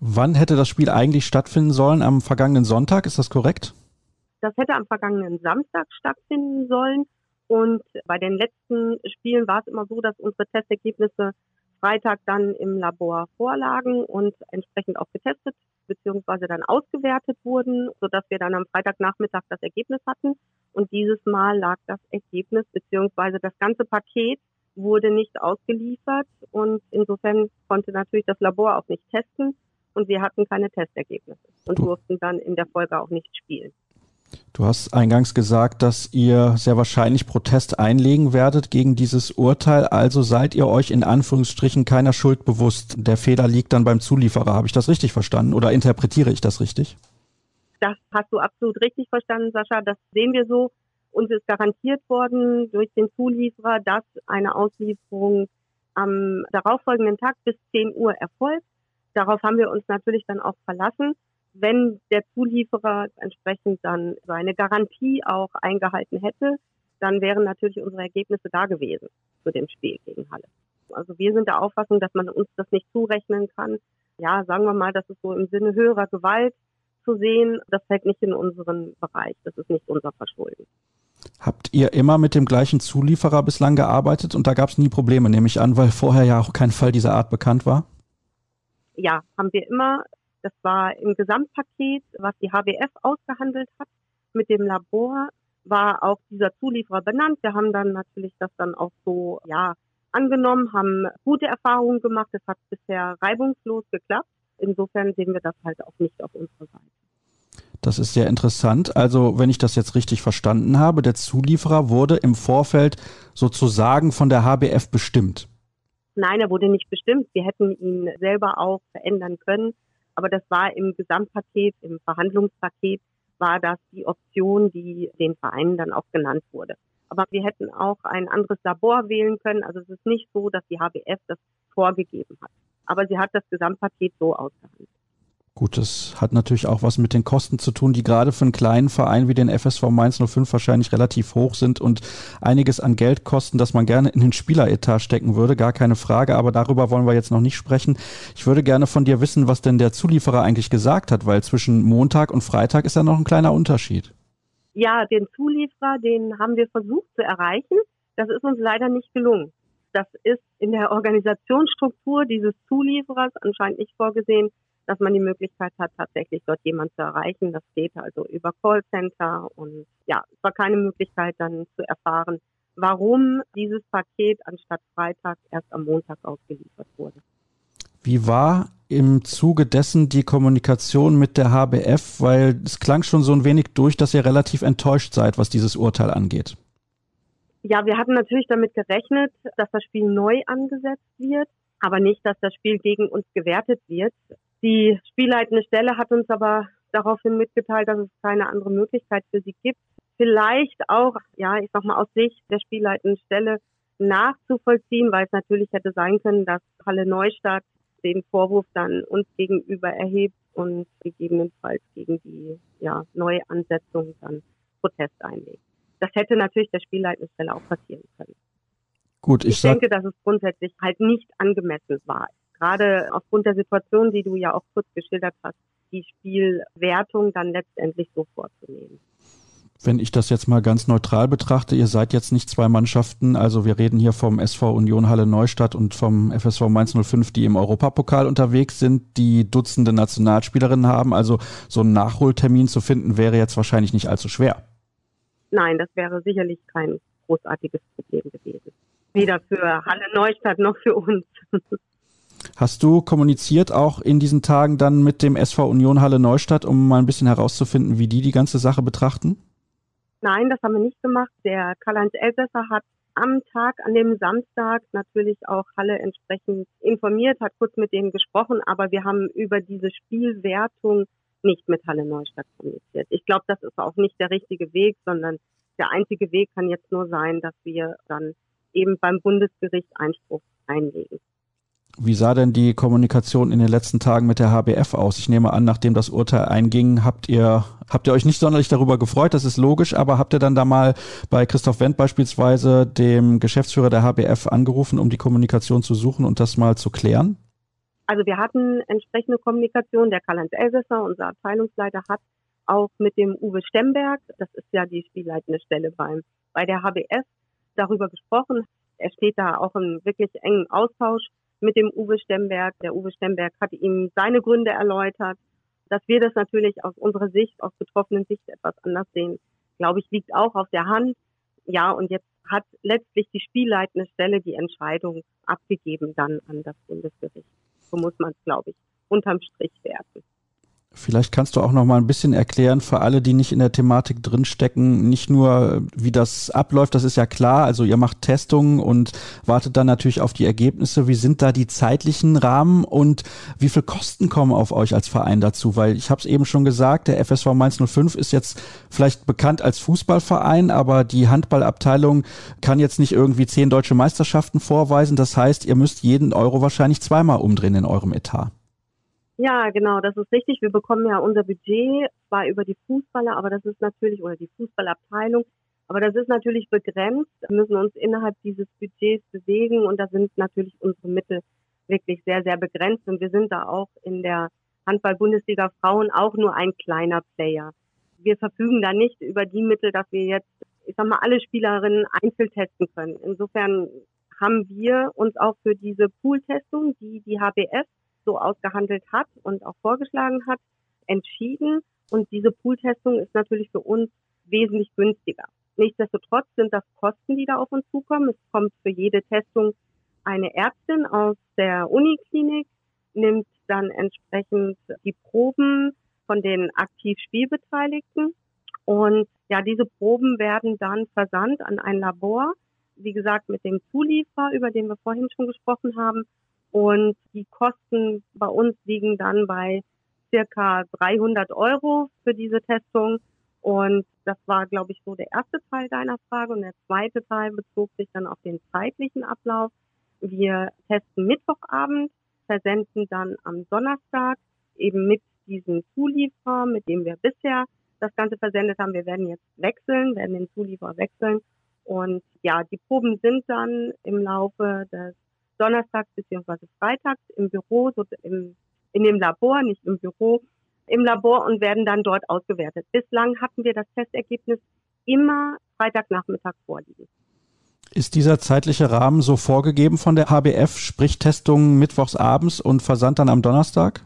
Wann hätte das Spiel eigentlich stattfinden sollen? Am vergangenen Sonntag, ist das korrekt? Das hätte am vergangenen Samstag stattfinden sollen. Und bei den letzten Spielen war es immer so, dass unsere Testergebnisse Freitag dann im Labor vorlagen und entsprechend auch getestet bzw. dann ausgewertet wurden, sodass wir dann am Freitagnachmittag das Ergebnis hatten. Und dieses Mal lag das Ergebnis bzw. das ganze Paket wurde nicht ausgeliefert und insofern konnte natürlich das Labor auch nicht testen und wir hatten keine Testergebnisse und durften dann in der Folge auch nicht spielen. Du hast eingangs gesagt, dass ihr sehr wahrscheinlich Protest einlegen werdet gegen dieses Urteil. Also seid ihr euch in Anführungsstrichen keiner Schuld bewusst. Der Fehler liegt dann beim Zulieferer. Habe ich das richtig verstanden oder interpretiere ich das richtig? Das hast du absolut richtig verstanden, Sascha. Das sehen wir so. Uns ist garantiert worden durch den Zulieferer, dass eine Auslieferung am darauffolgenden Tag bis 10 Uhr erfolgt. Darauf haben wir uns natürlich dann auch verlassen wenn der Zulieferer entsprechend dann seine Garantie auch eingehalten hätte, dann wären natürlich unsere Ergebnisse da gewesen zu dem Spiel gegen Halle. Also wir sind der Auffassung, dass man uns das nicht zurechnen kann. Ja, sagen wir mal, das ist so im Sinne höherer Gewalt zu sehen. Das fällt nicht in unseren Bereich. Das ist nicht unser Verschulden. Habt ihr immer mit dem gleichen Zulieferer bislang gearbeitet und da gab es nie Probleme, nehme ich an, weil vorher ja auch kein Fall dieser Art bekannt war? Ja, haben wir immer. Das war im Gesamtpaket, was die HBF ausgehandelt hat. Mit dem Labor war auch dieser Zulieferer benannt. Wir haben dann natürlich das dann auch so, ja, angenommen, haben gute Erfahrungen gemacht. Es hat bisher reibungslos geklappt. Insofern sehen wir das halt auch nicht auf unserer Seite. Das ist sehr interessant. Also, wenn ich das jetzt richtig verstanden habe, der Zulieferer wurde im Vorfeld sozusagen von der HBF bestimmt. Nein, er wurde nicht bestimmt. Wir hätten ihn selber auch verändern können. Aber das war im Gesamtpaket, im Verhandlungspaket, war das die Option, die den Vereinen dann auch genannt wurde. Aber wir hätten auch ein anderes Labor wählen können. Also es ist nicht so, dass die HBF das vorgegeben hat. Aber sie hat das Gesamtpaket so ausgehandelt. Gut, das hat natürlich auch was mit den Kosten zu tun, die gerade für einen kleinen Verein wie den FSV Mainz 05 wahrscheinlich relativ hoch sind und einiges an Geld kosten, das man gerne in den Spieleretat stecken würde, gar keine Frage, aber darüber wollen wir jetzt noch nicht sprechen. Ich würde gerne von dir wissen, was denn der Zulieferer eigentlich gesagt hat, weil zwischen Montag und Freitag ist ja noch ein kleiner Unterschied. Ja, den Zulieferer, den haben wir versucht zu erreichen. Das ist uns leider nicht gelungen. Das ist in der Organisationsstruktur dieses Zulieferers anscheinend nicht vorgesehen, dass man die Möglichkeit hat, tatsächlich dort jemanden zu erreichen. Das geht also über Callcenter und ja, es war keine Möglichkeit dann zu erfahren, warum dieses Paket anstatt Freitag erst am Montag ausgeliefert wurde. Wie war im Zuge dessen die Kommunikation mit der HBF? Weil es klang schon so ein wenig durch, dass ihr relativ enttäuscht seid, was dieses Urteil angeht. Ja, wir hatten natürlich damit gerechnet, dass das Spiel neu angesetzt wird, aber nicht, dass das Spiel gegen uns gewertet wird. Die spielleitende Stelle hat uns aber daraufhin mitgeteilt, dass es keine andere Möglichkeit für sie gibt. Vielleicht auch, ja, ich sag mal aus Sicht der spielleitenden Stelle nachzuvollziehen, weil es natürlich hätte sein können, dass Halle Neustadt den Vorwurf dann uns gegenüber erhebt und gegebenenfalls gegen die ja, Neuansetzung dann Protest einlegt. Das hätte natürlich der spielleitenden Stelle auch passieren können. Gut, ich, ich denke, dass es grundsätzlich halt nicht angemessen war gerade aufgrund der Situation, die du ja auch kurz geschildert hast, die Spielwertung dann letztendlich so vorzunehmen. Wenn ich das jetzt mal ganz neutral betrachte, ihr seid jetzt nicht zwei Mannschaften, also wir reden hier vom SV Union Halle Neustadt und vom FSV Mainz 05, die im Europapokal unterwegs sind, die Dutzende Nationalspielerinnen haben. Also so einen Nachholtermin zu finden wäre jetzt wahrscheinlich nicht allzu schwer. Nein, das wäre sicherlich kein großartiges Problem gewesen. Weder für Halle Neustadt noch für uns. Hast du kommuniziert auch in diesen Tagen dann mit dem SV Union Halle Neustadt, um mal ein bisschen herauszufinden, wie die die ganze Sache betrachten? Nein, das haben wir nicht gemacht. Der Karl-Heinz Elsässer hat am Tag, an dem Samstag natürlich auch Halle entsprechend informiert, hat kurz mit denen gesprochen, aber wir haben über diese Spielwertung nicht mit Halle Neustadt kommuniziert. Ich glaube, das ist auch nicht der richtige Weg, sondern der einzige Weg kann jetzt nur sein, dass wir dann eben beim Bundesgericht Einspruch einlegen. Wie sah denn die Kommunikation in den letzten Tagen mit der HBF aus? Ich nehme an, nachdem das Urteil einging, habt ihr, habt ihr euch nicht sonderlich darüber gefreut, das ist logisch, aber habt ihr dann da mal bei Christoph Wendt beispielsweise, dem Geschäftsführer der HBF, angerufen, um die Kommunikation zu suchen und das mal zu klären? Also wir hatten entsprechende Kommunikation. Der Karl-Heinz Elsässer, unser Abteilungsleiter, hat auch mit dem Uwe Stemberg, das ist ja die spielleitende Stelle beim, bei der HBF, darüber gesprochen. Er steht da auch im wirklich engen Austausch mit dem Uwe Stemberg. Der Uwe Stemberg hat ihm seine Gründe erläutert. Dass wir das natürlich aus unserer Sicht, aus betroffenen Sicht etwas anders sehen, glaube ich, liegt auch auf der Hand. Ja, und jetzt hat letztlich die spielleitende Stelle die Entscheidung abgegeben dann an das Bundesgericht. So muss man es, glaube ich, unterm Strich werten. Vielleicht kannst du auch noch mal ein bisschen erklären für alle, die nicht in der Thematik drinstecken, nicht nur wie das abläuft, das ist ja klar, also ihr macht Testungen und wartet dann natürlich auf die Ergebnisse. Wie sind da die zeitlichen Rahmen und wie viel Kosten kommen auf euch als Verein dazu? Weil ich habe es eben schon gesagt, der FSV Mainz 05 ist jetzt vielleicht bekannt als Fußballverein, aber die Handballabteilung kann jetzt nicht irgendwie zehn deutsche Meisterschaften vorweisen. Das heißt, ihr müsst jeden Euro wahrscheinlich zweimal umdrehen in eurem Etat. Ja, genau, das ist richtig. Wir bekommen ja unser Budget zwar über die Fußballer, aber das ist natürlich, oder die Fußballabteilung, aber das ist natürlich begrenzt. Wir müssen uns innerhalb dieses Budgets bewegen und da sind natürlich unsere Mittel wirklich sehr, sehr begrenzt und wir sind da auch in der Handball-Bundesliga Frauen auch nur ein kleiner Player. Wir verfügen da nicht über die Mittel, dass wir jetzt, ich sag mal, alle Spielerinnen einzeln testen können. Insofern haben wir uns auch für diese Pool-Testung, die die HBF so ausgehandelt hat und auch vorgeschlagen hat, entschieden. Und diese Pooltestung ist natürlich für uns wesentlich günstiger. Nichtsdestotrotz sind das Kosten, die da auf uns zukommen. Es kommt für jede Testung eine Ärztin aus der Uniklinik, nimmt dann entsprechend die Proben von den aktiv Spielbeteiligten. Und ja, diese Proben werden dann versandt an ein Labor, wie gesagt, mit dem Zulieferer, über den wir vorhin schon gesprochen haben. Und die Kosten bei uns liegen dann bei circa 300 Euro für diese Testung. Und das war, glaube ich, so der erste Teil deiner Frage. Und der zweite Teil bezog sich dann auf den zeitlichen Ablauf. Wir testen Mittwochabend, versenden dann am Donnerstag eben mit diesem Zulieferer, mit dem wir bisher das Ganze versendet haben. Wir werden jetzt wechseln, werden den Zulieferer wechseln. Und ja, die Proben sind dann im Laufe des donnerstags bzw. freitags im Büro, so im, in dem Labor, nicht im Büro, im Labor und werden dann dort ausgewertet. Bislang hatten wir das Testergebnis immer Freitagnachmittag vorliegen. Ist dieser zeitliche Rahmen so vorgegeben von der HBF, sprich Testung mittwochs abends und Versand dann am Donnerstag?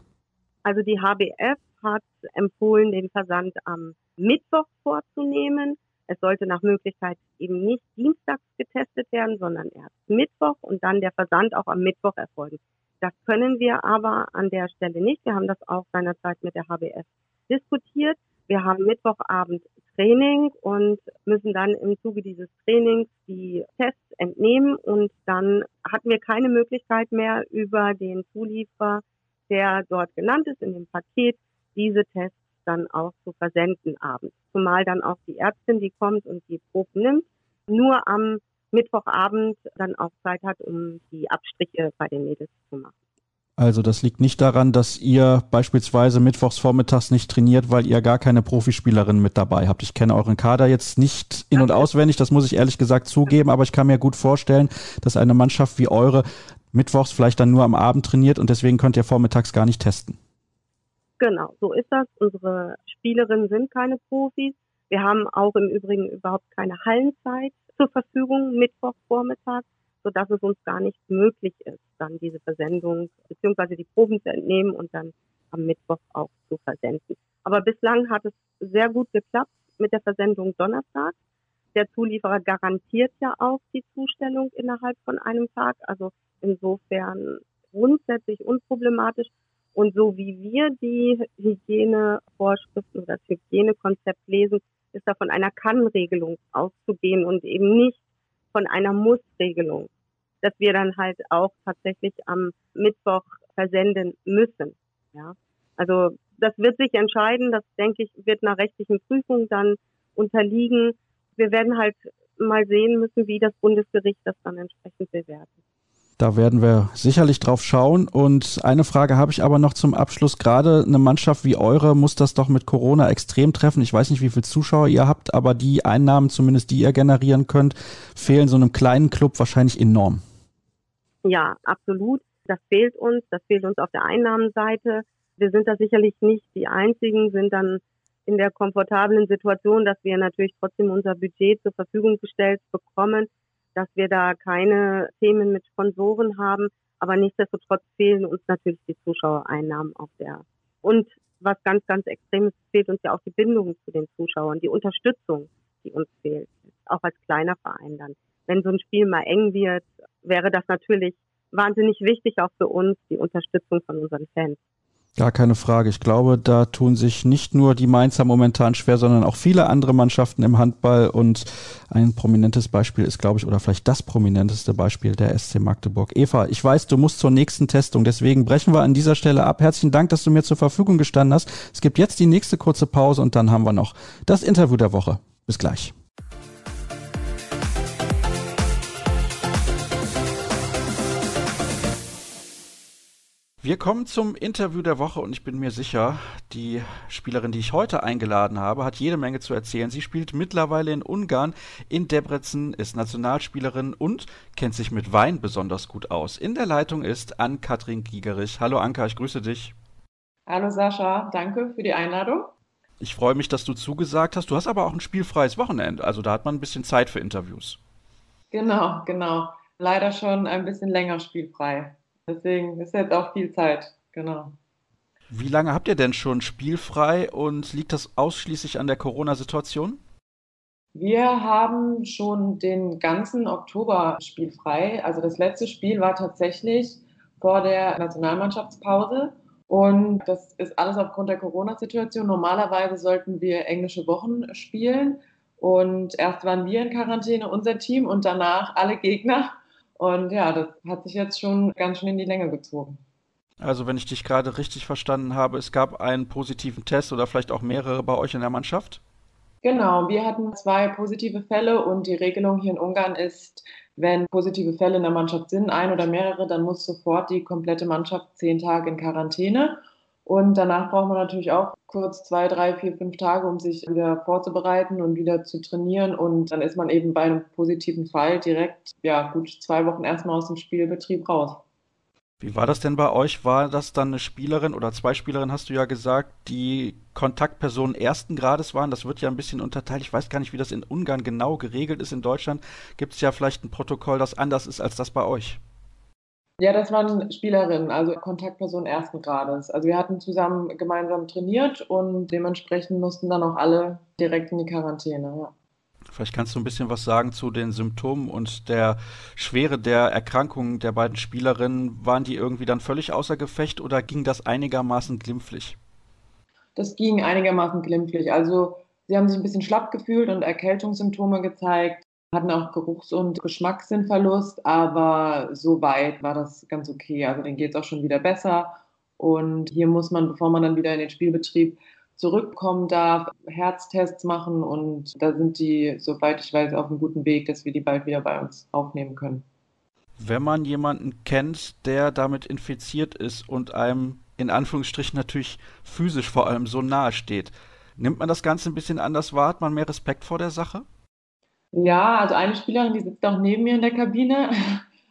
Also die HBF hat empfohlen, den Versand am Mittwoch vorzunehmen. Es sollte nach Möglichkeit eben nicht dienstags getestet werden, sondern erst Mittwoch und dann der Versand auch am Mittwoch erfolgen. Das können wir aber an der Stelle nicht. Wir haben das auch seinerzeit mit der HBS diskutiert. Wir haben Mittwochabend Training und müssen dann im Zuge dieses Trainings die Tests entnehmen und dann hatten wir keine Möglichkeit mehr über den Zulieferer, der dort genannt ist in dem Paket, diese Tests dann auch zu versenden abends. Zumal dann auch die Ärztin, die kommt und die Proben nimmt, nur am Mittwochabend dann auch Zeit hat, um die Abstriche bei den Mädels zu machen. Also das liegt nicht daran, dass ihr beispielsweise mittwochs vormittags nicht trainiert, weil ihr gar keine Profispielerin mit dabei habt. Ich kenne euren Kader jetzt nicht in- und auswendig, das muss ich ehrlich gesagt zugeben, aber ich kann mir gut vorstellen, dass eine Mannschaft wie eure mittwochs vielleicht dann nur am Abend trainiert und deswegen könnt ihr vormittags gar nicht testen. Genau, so ist das. Unsere Spielerinnen sind keine Profis. Wir haben auch im Übrigen überhaupt keine Hallenzeit zur Verfügung, Mittwochvormittag, sodass es uns gar nicht möglich ist, dann diese Versendung beziehungsweise die Proben zu entnehmen und dann am Mittwoch auch zu versenden. Aber bislang hat es sehr gut geklappt mit der Versendung Donnerstag. Der Zulieferer garantiert ja auch die Zustellung innerhalb von einem Tag. Also insofern grundsätzlich unproblematisch. Und so wie wir die Hygienevorschriften oder das Hygienekonzept lesen, ist da von einer Kann-Regelung auszugehen und eben nicht von einer Muss-Regelung, dass wir dann halt auch tatsächlich am Mittwoch versenden müssen. Ja, also das wird sich entscheiden. Das denke ich wird einer rechtlichen Prüfung dann unterliegen. Wir werden halt mal sehen müssen, wie das Bundesgericht das dann entsprechend bewertet. Da werden wir sicherlich drauf schauen. Und eine Frage habe ich aber noch zum Abschluss. Gerade eine Mannschaft wie eure muss das doch mit Corona extrem treffen. Ich weiß nicht, wie viele Zuschauer ihr habt, aber die Einnahmen, zumindest die ihr generieren könnt, fehlen so einem kleinen Club wahrscheinlich enorm. Ja, absolut. Das fehlt uns. Das fehlt uns auf der Einnahmenseite. Wir sind da sicherlich nicht die Einzigen, sind dann in der komfortablen Situation, dass wir natürlich trotzdem unser Budget zur Verfügung gestellt bekommen dass wir da keine Themen mit Sponsoren haben. Aber nichtsdestotrotz fehlen uns natürlich die Zuschauereinnahmen auf der. Und was ganz, ganz extrem ist, fehlt uns ja auch die Bindung zu den Zuschauern, die Unterstützung, die uns fehlt. Auch als kleiner Verein dann. Wenn so ein Spiel mal eng wird, wäre das natürlich wahnsinnig wichtig auch für uns, die Unterstützung von unseren Fans. Gar keine Frage. Ich glaube, da tun sich nicht nur die Mainzer momentan schwer, sondern auch viele andere Mannschaften im Handball. Und ein prominentes Beispiel ist, glaube ich, oder vielleicht das prominenteste Beispiel der SC Magdeburg. Eva, ich weiß, du musst zur nächsten Testung. Deswegen brechen wir an dieser Stelle ab. Herzlichen Dank, dass du mir zur Verfügung gestanden hast. Es gibt jetzt die nächste kurze Pause und dann haben wir noch das Interview der Woche. Bis gleich. Wir kommen zum Interview der Woche und ich bin mir sicher, die Spielerin, die ich heute eingeladen habe, hat jede Menge zu erzählen. Sie spielt mittlerweile in Ungarn, in Debrecen, ist Nationalspielerin und kennt sich mit Wein besonders gut aus. In der Leitung ist Ann-Kathrin Giegerich. Hallo Anka, ich grüße dich. Hallo Sascha, danke für die Einladung. Ich freue mich, dass du zugesagt hast. Du hast aber auch ein spielfreies Wochenende, also da hat man ein bisschen Zeit für Interviews. Genau, genau. Leider schon ein bisschen länger spielfrei. Deswegen ist jetzt auch viel Zeit, genau. Wie lange habt ihr denn schon spielfrei und liegt das ausschließlich an der Corona-Situation? Wir haben schon den ganzen Oktober spielfrei. Also das letzte Spiel war tatsächlich vor der Nationalmannschaftspause. Und das ist alles aufgrund der Corona-Situation. Normalerweise sollten wir englische Wochen spielen. Und erst waren wir in Quarantäne, unser Team, und danach alle Gegner. Und ja, das hat sich jetzt schon ganz schön in die Länge gezogen. Also wenn ich dich gerade richtig verstanden habe, es gab einen positiven Test oder vielleicht auch mehrere bei euch in der Mannschaft? Genau, wir hatten zwei positive Fälle und die Regelung hier in Ungarn ist, wenn positive Fälle in der Mannschaft sind, ein oder mehrere, dann muss sofort die komplette Mannschaft zehn Tage in Quarantäne. Und danach braucht man natürlich auch kurz zwei, drei, vier, fünf Tage, um sich wieder vorzubereiten und wieder zu trainieren. Und dann ist man eben bei einem positiven Fall direkt, ja, gut zwei Wochen erstmal aus dem Spielbetrieb raus. Wie war das denn bei euch? War das dann eine Spielerin oder zwei Spielerinnen, hast du ja gesagt, die Kontaktpersonen ersten Grades waren? Das wird ja ein bisschen unterteilt. Ich weiß gar nicht, wie das in Ungarn genau geregelt ist. In Deutschland gibt es ja vielleicht ein Protokoll, das anders ist als das bei euch. Ja, das waren Spielerinnen, also Kontaktpersonen ersten Grades. Also wir hatten zusammen gemeinsam trainiert und dementsprechend mussten dann auch alle direkt in die Quarantäne. Ja. Vielleicht kannst du ein bisschen was sagen zu den Symptomen und der Schwere der Erkrankungen der beiden Spielerinnen. Waren die irgendwie dann völlig außer Gefecht oder ging das einigermaßen glimpflich? Das ging einigermaßen glimpflich. Also sie haben sich ein bisschen schlapp gefühlt und Erkältungssymptome gezeigt hatten auch Geruchs- und Geschmackssinnverlust, aber soweit war das ganz okay. Also denen geht es auch schon wieder besser. Und hier muss man, bevor man dann wieder in den Spielbetrieb zurückkommen darf, Herztests machen und da sind die, soweit ich weiß, auf einem guten Weg, dass wir die bald wieder bei uns aufnehmen können. Wenn man jemanden kennt, der damit infiziert ist und einem in Anführungsstrichen natürlich physisch vor allem so nahe steht, nimmt man das Ganze ein bisschen anders wahr? Hat man mehr Respekt vor der Sache? Ja, also eine Spielerin, die sitzt auch neben mir in der Kabine.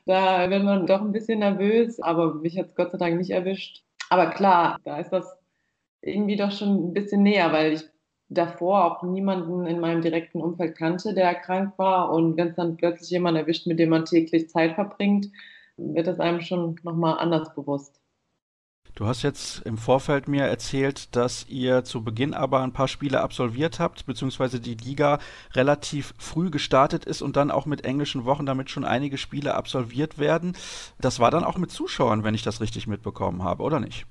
Da wird man doch ein bisschen nervös, aber mich hat es Gott sei Dank nicht erwischt. Aber klar, da ist das irgendwie doch schon ein bisschen näher, weil ich davor auch niemanden in meinem direkten Umfeld kannte, der krank war. Und wenn es dann plötzlich jemand erwischt, mit dem man täglich Zeit verbringt, wird es einem schon nochmal anders bewusst. Du hast jetzt im Vorfeld mir erzählt, dass ihr zu Beginn aber ein paar Spiele absolviert habt, beziehungsweise die Liga relativ früh gestartet ist und dann auch mit englischen Wochen, damit schon einige Spiele absolviert werden. Das war dann auch mit Zuschauern, wenn ich das richtig mitbekommen habe, oder nicht?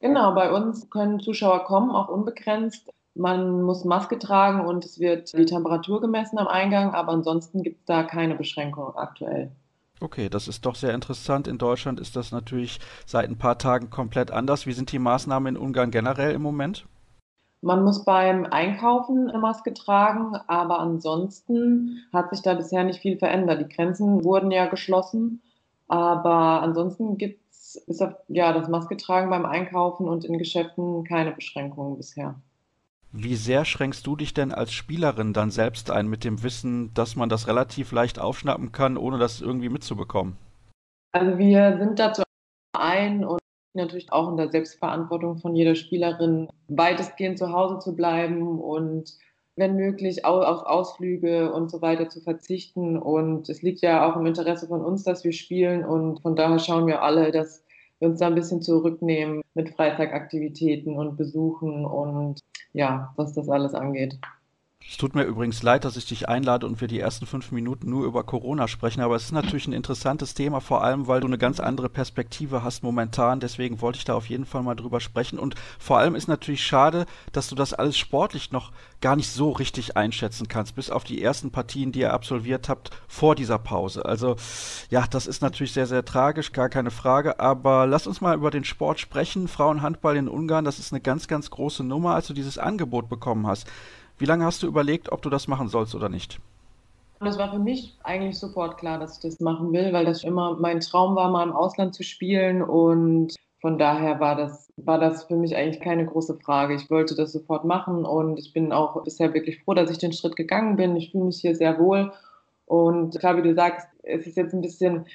Genau, bei uns können Zuschauer kommen, auch unbegrenzt. Man muss Maske tragen und es wird die Temperatur gemessen am Eingang, aber ansonsten gibt es da keine Beschränkung aktuell. Okay, das ist doch sehr interessant. In Deutschland ist das natürlich seit ein paar Tagen komplett anders. Wie sind die Maßnahmen in Ungarn generell im Moment? Man muss beim Einkaufen eine Maske tragen, aber ansonsten hat sich da bisher nicht viel verändert. Die Grenzen wurden ja geschlossen Aber ansonsten gibt es ja, das Maske tragen beim Einkaufen und in Geschäften keine Beschränkungen bisher. Wie sehr schränkst du dich denn als Spielerin dann selbst ein mit dem Wissen, dass man das relativ leicht aufschnappen kann, ohne das irgendwie mitzubekommen? Also wir sind dazu ein und natürlich auch in der Selbstverantwortung von jeder Spielerin, weitestgehend zu Hause zu bleiben und wenn möglich auf Ausflüge und so weiter zu verzichten. Und es liegt ja auch im Interesse von uns, dass wir spielen und von daher schauen wir alle, dass wir uns da ein bisschen zurücknehmen mit Freizeitaktivitäten und Besuchen und ja, was das alles angeht. Es tut mir übrigens leid, dass ich dich einlade und wir die ersten fünf Minuten nur über Corona sprechen, aber es ist natürlich ein interessantes Thema, vor allem weil du eine ganz andere Perspektive hast momentan. Deswegen wollte ich da auf jeden Fall mal drüber sprechen. Und vor allem ist natürlich schade, dass du das alles sportlich noch gar nicht so richtig einschätzen kannst, bis auf die ersten Partien, die ihr absolviert habt vor dieser Pause. Also ja, das ist natürlich sehr, sehr tragisch, gar keine Frage. Aber lass uns mal über den Sport sprechen. Frauenhandball in Ungarn, das ist eine ganz, ganz große Nummer, als du dieses Angebot bekommen hast. Wie lange hast du überlegt, ob du das machen sollst oder nicht? Das war für mich eigentlich sofort klar, dass ich das machen will, weil das immer mein Traum war, mal im Ausland zu spielen. Und von daher war das, war das für mich eigentlich keine große Frage. Ich wollte das sofort machen und ich bin auch bisher wirklich froh, dass ich den Schritt gegangen bin. Ich fühle mich hier sehr wohl. Und klar, wie du sagst, es ist jetzt ein bisschen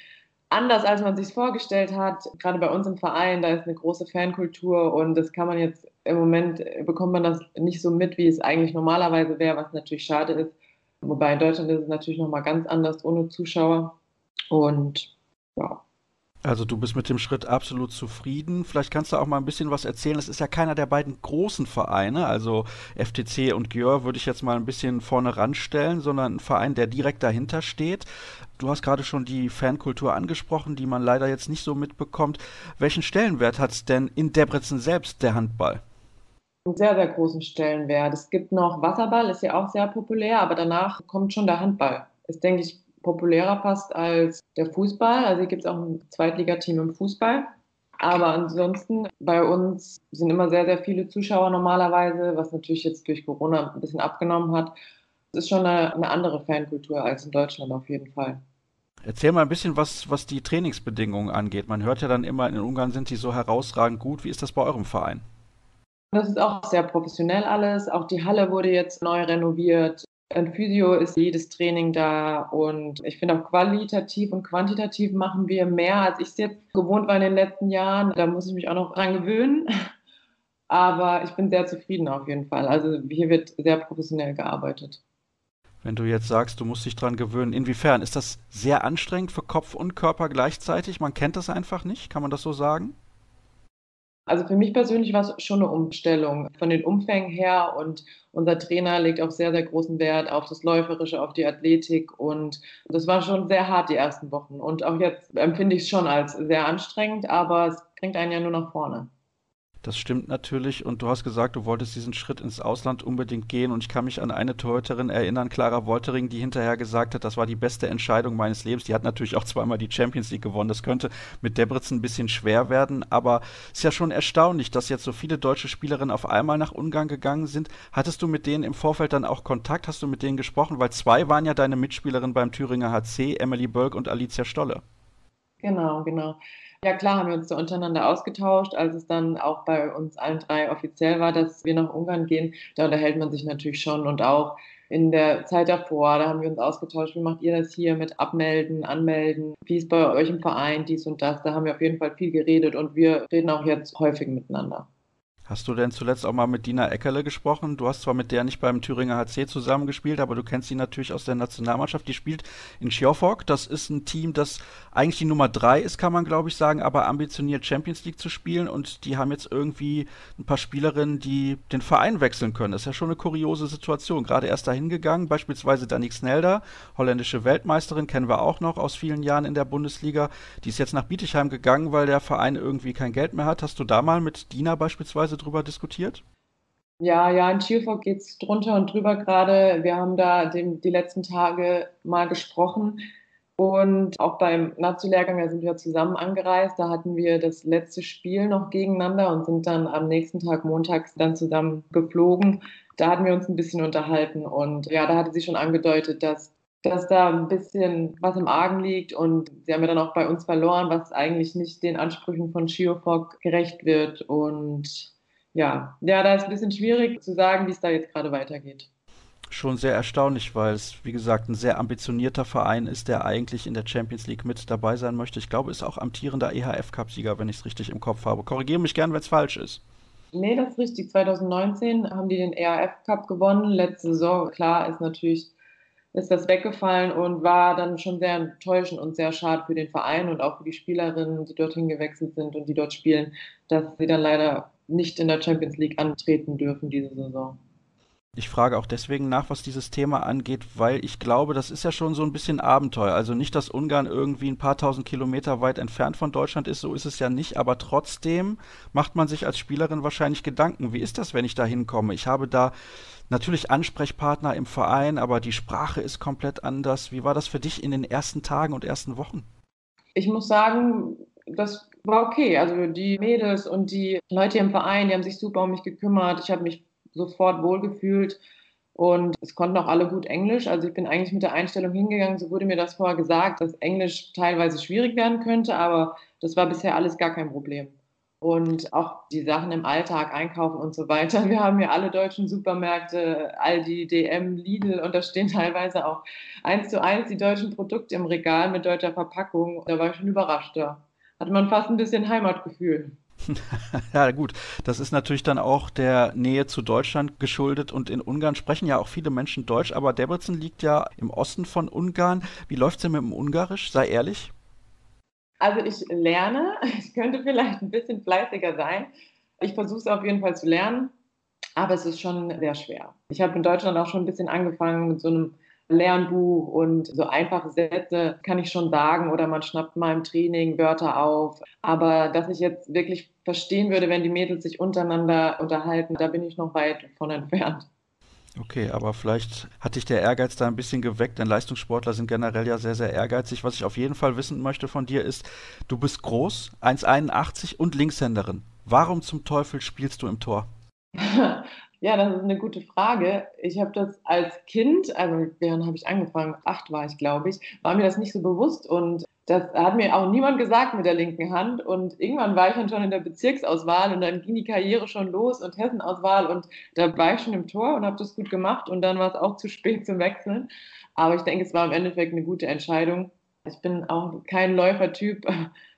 anders, als man sich vorgestellt hat. Gerade bei uns im Verein, da ist eine große Fankultur und das kann man jetzt im Moment bekommt man das nicht so mit, wie es eigentlich normalerweise wäre, was natürlich schade ist. Wobei in Deutschland ist es natürlich nochmal ganz anders ohne Zuschauer. Und ja. Also du bist mit dem Schritt absolut zufrieden. Vielleicht kannst du auch mal ein bisschen was erzählen. Es ist ja keiner der beiden großen Vereine, also FTC und Gjör würde ich jetzt mal ein bisschen vorne ranstellen, sondern ein Verein, der direkt dahinter steht. Du hast gerade schon die Fankultur angesprochen, die man leider jetzt nicht so mitbekommt. Welchen Stellenwert hat es denn in Debrecen selbst der Handball? einen sehr, sehr großen Stellenwert. Es gibt noch Wasserball, ist ja auch sehr populär, aber danach kommt schon der Handball. Ist, denke ich, populärer fast als der Fußball. Also hier gibt es auch ein Zweitligateam im Fußball. Aber ansonsten bei uns sind immer sehr, sehr viele Zuschauer normalerweise, was natürlich jetzt durch Corona ein bisschen abgenommen hat. Es ist schon eine, eine andere Fankultur als in Deutschland auf jeden Fall. Erzähl mal ein bisschen was, was die Trainingsbedingungen angeht. Man hört ja dann immer, in Ungarn sind die so herausragend gut. Wie ist das bei eurem Verein? Das ist auch sehr professionell alles. Auch die Halle wurde jetzt neu renoviert. Ein Physio ist jedes Training da und ich finde auch qualitativ und quantitativ machen wir mehr, als ich es jetzt gewohnt war in den letzten Jahren. Da muss ich mich auch noch dran gewöhnen. Aber ich bin sehr zufrieden auf jeden Fall. Also hier wird sehr professionell gearbeitet. Wenn du jetzt sagst, du musst dich dran gewöhnen, inwiefern? Ist das sehr anstrengend für Kopf und Körper gleichzeitig? Man kennt das einfach nicht, kann man das so sagen? Also für mich persönlich war es schon eine Umstellung von den Umfängen her und unser Trainer legt auch sehr, sehr großen Wert auf das Läuferische, auf die Athletik und das war schon sehr hart die ersten Wochen. Und auch jetzt empfinde ich es schon als sehr anstrengend, aber es bringt einen ja nur nach vorne. Das stimmt natürlich. Und du hast gesagt, du wolltest diesen Schritt ins Ausland unbedingt gehen. Und ich kann mich an eine Torhüterin erinnern, Clara Woltering, die hinterher gesagt hat, das war die beste Entscheidung meines Lebens. Die hat natürlich auch zweimal die Champions League gewonnen. Das könnte mit Debrecen ein bisschen schwer werden. Aber es ist ja schon erstaunlich, dass jetzt so viele deutsche Spielerinnen auf einmal nach Ungarn gegangen sind. Hattest du mit denen im Vorfeld dann auch Kontakt? Hast du mit denen gesprochen? Weil zwei waren ja deine Mitspielerinnen beim Thüringer HC, Emily Bölk und Alicia Stolle. Genau, genau. Ja, klar haben wir uns da untereinander ausgetauscht, als es dann auch bei uns allen drei offiziell war, dass wir nach Ungarn gehen. Da unterhält man sich natürlich schon und auch in der Zeit davor, da haben wir uns ausgetauscht, wie macht ihr das hier mit Abmelden, Anmelden, wie ist bei euch im Verein, dies und das. Da haben wir auf jeden Fall viel geredet und wir reden auch jetzt häufig miteinander. Hast du denn zuletzt auch mal mit Dina Eckerle gesprochen? Du hast zwar mit der nicht beim Thüringer HC zusammengespielt, aber du kennst sie natürlich aus der Nationalmannschaft. Die spielt in Schiofok. Das ist ein Team, das eigentlich die Nummer drei ist, kann man glaube ich sagen, aber ambitioniert Champions League zu spielen. Und die haben jetzt irgendwie ein paar Spielerinnen, die den Verein wechseln können. Das ist ja schon eine kuriose Situation. Gerade erst dahin gegangen, beispielsweise Danik Snelda, holländische Weltmeisterin, kennen wir auch noch aus vielen Jahren in der Bundesliga. Die ist jetzt nach Bietigheim gegangen, weil der Verein irgendwie kein Geld mehr hat. Hast du da mal mit Dina beispielsweise drüber diskutiert? Ja, ja, in Schielfort geht es drunter und drüber gerade. Wir haben da dem, die letzten Tage mal gesprochen. Und auch beim Nazi-Lehrgang, da sind wir zusammen angereist. Da hatten wir das letzte Spiel noch gegeneinander und sind dann am nächsten Tag montags dann zusammen geflogen. Da hatten wir uns ein bisschen unterhalten und ja, da hatte sie schon angedeutet, dass dass da ein bisschen was im Argen liegt und sie haben ja dann auch bei uns verloren, was eigentlich nicht den Ansprüchen von Schiofok gerecht wird und ja, ja, da ist ein bisschen schwierig zu sagen, wie es da jetzt gerade weitergeht schon sehr erstaunlich, weil es, wie gesagt, ein sehr ambitionierter Verein ist, der eigentlich in der Champions League mit dabei sein möchte. Ich glaube, ist auch amtierender EHF-Cup-Sieger, wenn ich es richtig im Kopf habe. Korrigiere mich gern, wenn es falsch ist. Nee, das ist richtig. 2019 haben die den EHF-Cup gewonnen. Letzte Saison, klar, ist natürlich ist das weggefallen und war dann schon sehr enttäuschend und sehr schade für den Verein und auch für die Spielerinnen, die dorthin gewechselt sind und die dort spielen, dass sie dann leider nicht in der Champions League antreten dürfen diese Saison. Ich frage auch deswegen nach, was dieses Thema angeht, weil ich glaube, das ist ja schon so ein bisschen Abenteuer. Also nicht, dass Ungarn irgendwie ein paar tausend Kilometer weit entfernt von Deutschland ist, so ist es ja nicht, aber trotzdem macht man sich als Spielerin wahrscheinlich Gedanken, wie ist das, wenn ich da hinkomme? Ich habe da natürlich Ansprechpartner im Verein, aber die Sprache ist komplett anders. Wie war das für dich in den ersten Tagen und ersten Wochen? Ich muss sagen, das war okay. Also die Mädels und die Leute im Verein, die haben sich super um mich gekümmert. Ich habe mich sofort wohlgefühlt. Und es konnten auch alle gut Englisch. Also ich bin eigentlich mit der Einstellung hingegangen, so wurde mir das vorher gesagt, dass Englisch teilweise schwierig werden könnte, aber das war bisher alles gar kein Problem. Und auch die Sachen im Alltag, einkaufen und so weiter. Wir haben ja alle deutschen Supermärkte, Aldi, DM, Lidl und da stehen teilweise auch eins zu eins die deutschen Produkte im Regal mit deutscher Verpackung. Da war ich schon überrascht. Da hatte man fast ein bisschen Heimatgefühl. ja, gut. Das ist natürlich dann auch der Nähe zu Deutschland geschuldet und in Ungarn sprechen ja auch viele Menschen Deutsch, aber Debrecen liegt ja im Osten von Ungarn. Wie läuft es denn mit dem Ungarisch? Sei ehrlich. Also ich lerne, ich könnte vielleicht ein bisschen fleißiger sein. Ich versuche es auf jeden Fall zu lernen, aber es ist schon sehr schwer. Ich habe in Deutschland auch schon ein bisschen angefangen mit so einem Lernbuch und so einfache Sätze kann ich schon sagen oder man schnappt mal im Training Wörter auf. Aber dass ich jetzt wirklich verstehen würde, wenn die Mädels sich untereinander unterhalten, da bin ich noch weit von entfernt. Okay, aber vielleicht hat dich der Ehrgeiz da ein bisschen geweckt, denn Leistungssportler sind generell ja sehr, sehr ehrgeizig. Was ich auf jeden Fall wissen möchte von dir ist, du bist groß, 1,81 und Linkshänderin. Warum zum Teufel spielst du im Tor? Ja, das ist eine gute Frage. Ich habe das als Kind, also während habe ich angefangen, acht war ich, glaube ich, war mir das nicht so bewusst und das hat mir auch niemand gesagt mit der linken Hand. Und irgendwann war ich dann schon in der Bezirksauswahl und dann ging die Karriere schon los und Hessenauswahl und da war ich schon im Tor und habe das gut gemacht und dann war es auch zu spät zum Wechseln. Aber ich denke, es war im Endeffekt eine gute Entscheidung. Ich bin auch kein Läufertyp,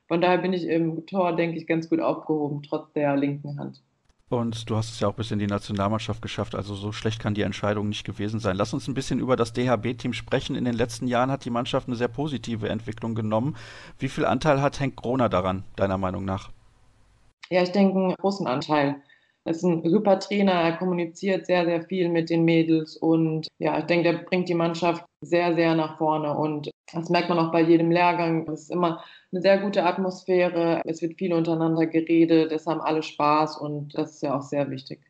von daher bin ich im Tor, denke ich, ganz gut aufgehoben, trotz der linken Hand. Und du hast es ja auch bis in die Nationalmannschaft geschafft, also so schlecht kann die Entscheidung nicht gewesen sein. Lass uns ein bisschen über das DHB-Team sprechen. In den letzten Jahren hat die Mannschaft eine sehr positive Entwicklung genommen. Wie viel Anteil hat Henk Groner daran, deiner Meinung nach? Ja, ich denke, einen großen Anteil. Er ist ein super Trainer, er kommuniziert sehr, sehr viel mit den Mädels und ja, ich denke, der bringt die Mannschaft sehr, sehr nach vorne und das merkt man auch bei jedem Lehrgang. Es ist immer eine sehr gute Atmosphäre, es wird viel untereinander geredet, es haben alle Spaß und das ist ja auch sehr wichtig.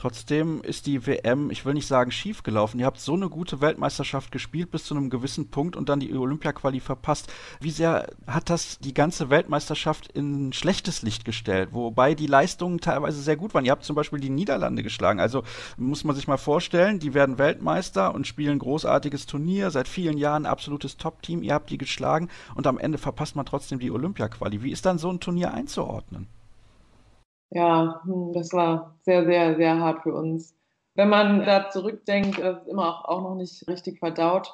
Trotzdem ist die WM, ich will nicht sagen schief gelaufen. Ihr habt so eine gute Weltmeisterschaft gespielt bis zu einem gewissen Punkt und dann die Olympia-Quali verpasst. Wie sehr hat das die ganze Weltmeisterschaft in schlechtes Licht gestellt? Wobei die Leistungen teilweise sehr gut waren. Ihr habt zum Beispiel die Niederlande geschlagen. Also muss man sich mal vorstellen, die werden Weltmeister und spielen großartiges Turnier. Seit vielen Jahren absolutes Top-Team. Ihr habt die geschlagen und am Ende verpasst man trotzdem die Olympia-Quali. Wie ist dann so ein Turnier einzuordnen? Ja, hm, das war sehr, sehr, sehr hart für uns. Wenn man da zurückdenkt, ist immer auch noch nicht richtig verdaut.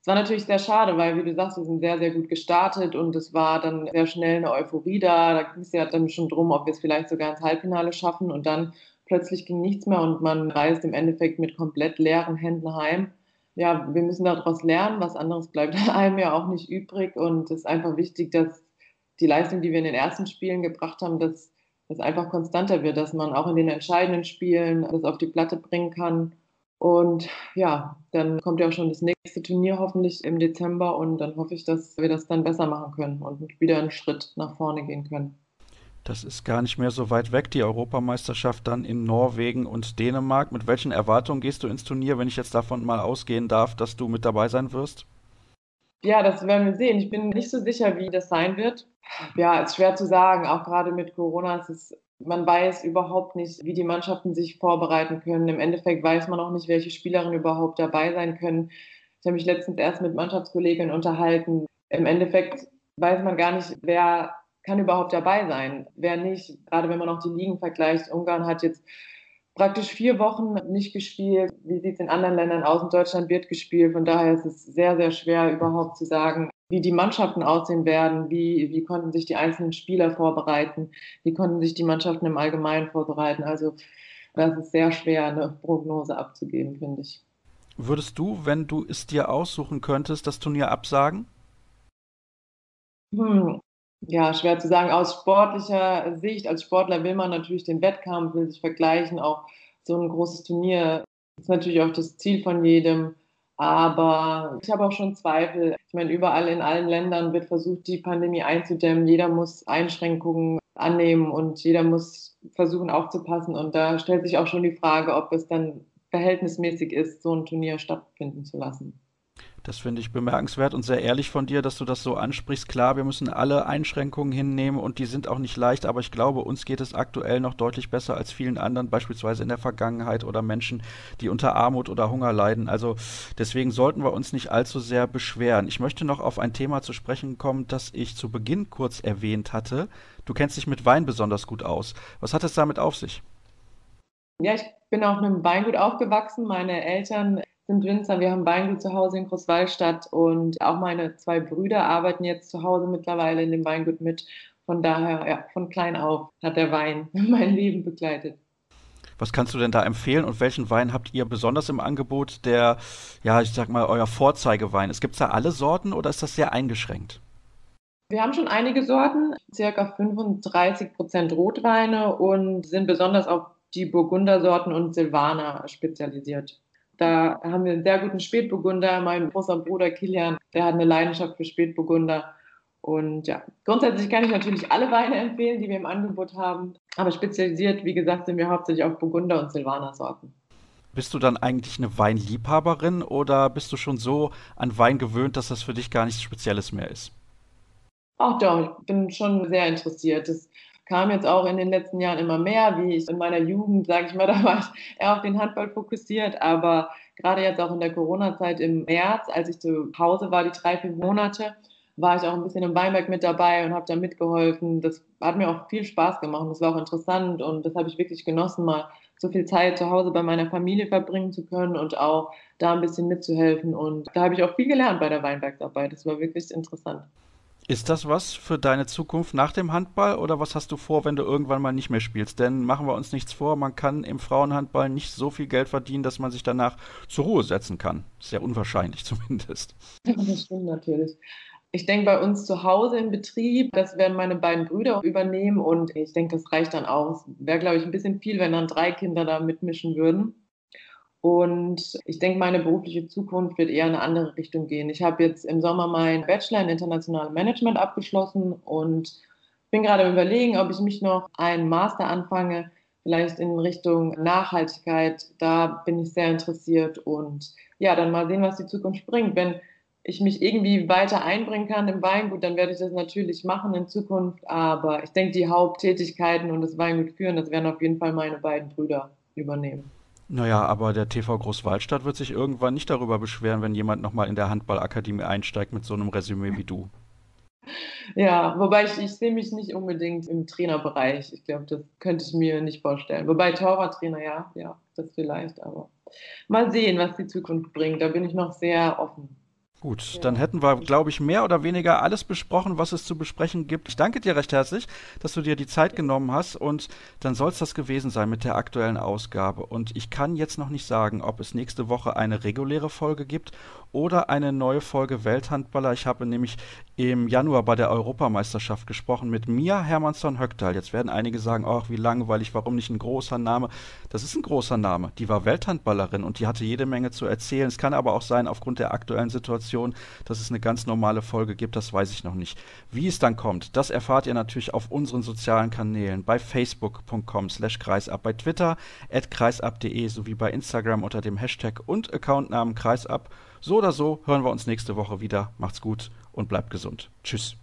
Es war natürlich sehr schade, weil, wie du sagst, wir sind sehr, sehr gut gestartet und es war dann sehr schnell eine Euphorie da. Da ging es ja dann schon drum, ob wir es vielleicht sogar ins Halbfinale schaffen und dann plötzlich ging nichts mehr und man reist im Endeffekt mit komplett leeren Händen heim. Ja, wir müssen daraus lernen, was anderes bleibt einem ja auch nicht übrig und es ist einfach wichtig, dass die Leistung, die wir in den ersten Spielen gebracht haben, dass es einfach konstanter wird, dass man auch in den entscheidenden Spielen das auf die Platte bringen kann. Und ja, dann kommt ja auch schon das nächste Turnier hoffentlich im Dezember und dann hoffe ich, dass wir das dann besser machen können und wieder einen Schritt nach vorne gehen können. Das ist gar nicht mehr so weit weg, die Europameisterschaft dann in Norwegen und Dänemark. Mit welchen Erwartungen gehst du ins Turnier, wenn ich jetzt davon mal ausgehen darf, dass du mit dabei sein wirst? Ja, das werden wir sehen. Ich bin nicht so sicher, wie das sein wird. Ja, ist schwer zu sagen. Auch gerade mit Corona ist es, man weiß überhaupt nicht, wie die Mannschaften sich vorbereiten können. Im Endeffekt weiß man auch nicht, welche Spielerinnen überhaupt dabei sein können. Ich habe mich letztens erst mit Mannschaftskolleginnen unterhalten. Im Endeffekt weiß man gar nicht, wer kann überhaupt dabei sein, wer nicht. Gerade wenn man auch die Ligen vergleicht. Ungarn hat jetzt praktisch vier Wochen nicht gespielt. Wie sieht es in anderen Ländern aus? In Deutschland wird gespielt. Von daher ist es sehr, sehr schwer überhaupt zu sagen, wie die Mannschaften aussehen werden, wie, wie konnten sich die einzelnen Spieler vorbereiten, wie konnten sich die Mannschaften im Allgemeinen vorbereiten. Also das ist sehr schwer, eine Prognose abzugeben, finde ich. Würdest du, wenn du es dir aussuchen könntest, das Turnier absagen? Hm. Ja, schwer zu sagen. Aus sportlicher Sicht, als Sportler will man natürlich den Wettkampf, will sich vergleichen. Auch so ein großes Turnier ist natürlich auch das Ziel von jedem. Aber ich habe auch schon Zweifel. Ich meine, überall in allen Ländern wird versucht, die Pandemie einzudämmen. Jeder muss Einschränkungen annehmen und jeder muss versuchen aufzupassen. Und da stellt sich auch schon die Frage, ob es dann verhältnismäßig ist, so ein Turnier stattfinden zu lassen. Das finde ich bemerkenswert und sehr ehrlich von dir, dass du das so ansprichst. Klar, wir müssen alle Einschränkungen hinnehmen und die sind auch nicht leicht, aber ich glaube, uns geht es aktuell noch deutlich besser als vielen anderen, beispielsweise in der Vergangenheit oder Menschen, die unter Armut oder Hunger leiden. Also deswegen sollten wir uns nicht allzu sehr beschweren. Ich möchte noch auf ein Thema zu sprechen kommen, das ich zu Beginn kurz erwähnt hatte. Du kennst dich mit Wein besonders gut aus. Was hat es damit auf sich? Ja, ich bin auf einem Weingut aufgewachsen. Meine Eltern sind Winzer. Wir haben Weingut zu Hause in Großwallstadt und auch meine zwei Brüder arbeiten jetzt zu Hause mittlerweile in dem Weingut mit. Von daher, ja, von klein auf hat der Wein mein Leben begleitet. Was kannst du denn da empfehlen und welchen Wein habt ihr besonders im Angebot, der, ja, ich sag mal, euer Vorzeigewein ist? Gibt es da alle Sorten oder ist das sehr eingeschränkt? Wir haben schon einige Sorten, circa 35 Prozent Rotweine und sind besonders auf die Burgundersorten und Silvaner spezialisiert. Da haben wir einen sehr guten Spätburgunder. Mein großer Bruder Kilian, der hat eine Leidenschaft für Spätburgunder. Und ja, grundsätzlich kann ich natürlich alle Weine empfehlen, die wir im Angebot haben. Aber spezialisiert, wie gesagt, sind wir hauptsächlich auf Burgunder- und Silvaner-Sorten. Bist du dann eigentlich eine Weinliebhaberin oder bist du schon so an Wein gewöhnt, dass das für dich gar nichts Spezielles mehr ist? Ach doch, ich bin schon sehr interessiert. Das kam jetzt auch in den letzten Jahren immer mehr, wie ich in meiner Jugend, sage ich mal, da war ich eher auf den Handball fokussiert, aber gerade jetzt auch in der Corona-Zeit im März, als ich zu Hause war, die drei, vier Monate, war ich auch ein bisschen im Weinberg mit dabei und habe da mitgeholfen. Das hat mir auch viel Spaß gemacht. Das war auch interessant und das habe ich wirklich genossen, mal so viel Zeit zu Hause bei meiner Familie verbringen zu können und auch da ein bisschen mitzuhelfen. Und da habe ich auch viel gelernt bei der Weinbergsarbeit. Das war wirklich interessant. Ist das was für deine Zukunft nach dem Handball oder was hast du vor, wenn du irgendwann mal nicht mehr spielst? Denn machen wir uns nichts vor, man kann im Frauenhandball nicht so viel Geld verdienen, dass man sich danach zur Ruhe setzen kann. Sehr unwahrscheinlich zumindest. Das stimmt natürlich. Ich denke, bei uns zu Hause im Betrieb, das werden meine beiden Brüder übernehmen und ich denke, das reicht dann aus. Wäre, glaube ich, ein bisschen viel, wenn dann drei Kinder da mitmischen würden. Und ich denke, meine berufliche Zukunft wird eher in eine andere Richtung gehen. Ich habe jetzt im Sommer meinen Bachelor in internationalem Management abgeschlossen und bin gerade Überlegen, ob ich mich noch einen Master anfange, vielleicht in Richtung Nachhaltigkeit. Da bin ich sehr interessiert und ja, dann mal sehen, was die Zukunft bringt. Wenn ich mich irgendwie weiter einbringen kann im Weingut, dann werde ich das natürlich machen in Zukunft. Aber ich denke, die Haupttätigkeiten und das Weingut führen, das werden auf jeden Fall meine beiden Brüder übernehmen. Naja, aber der TV Großwaldstadt wird sich irgendwann nicht darüber beschweren, wenn jemand nochmal in der Handballakademie einsteigt mit so einem Resümee wie du. Ja, wobei ich, ich sehe mich nicht unbedingt im Trainerbereich. Ich glaube, das könnte ich mir nicht vorstellen. Wobei Torwarttrainer, ja, ja, das vielleicht, aber mal sehen, was die Zukunft bringt. Da bin ich noch sehr offen. Gut, ja. dann hätten wir, glaube ich, mehr oder weniger alles besprochen, was es zu besprechen gibt. Ich danke dir recht herzlich, dass du dir die Zeit genommen hast und dann soll es das gewesen sein mit der aktuellen Ausgabe. Und ich kann jetzt noch nicht sagen, ob es nächste Woche eine reguläre Folge gibt oder eine neue Folge Welthandballer. Ich habe nämlich im Januar bei der Europameisterschaft gesprochen mit Mia Hermansson-Höcktal. Jetzt werden einige sagen, ach, wie langweilig, warum nicht ein großer Name? Das ist ein großer Name. Die war Welthandballerin und die hatte jede Menge zu erzählen. Es kann aber auch sein, aufgrund der aktuellen Situation, dass es eine ganz normale Folge gibt. Das weiß ich noch nicht. Wie es dann kommt, das erfahrt ihr natürlich auf unseren sozialen Kanälen bei facebook.com slash kreisab, bei Twitter at kreisab.de sowie bei Instagram unter dem Hashtag und Accountnamen kreisab. So oder so hören wir uns nächste Woche wieder. Macht's gut und bleibt gesund. Tschüss.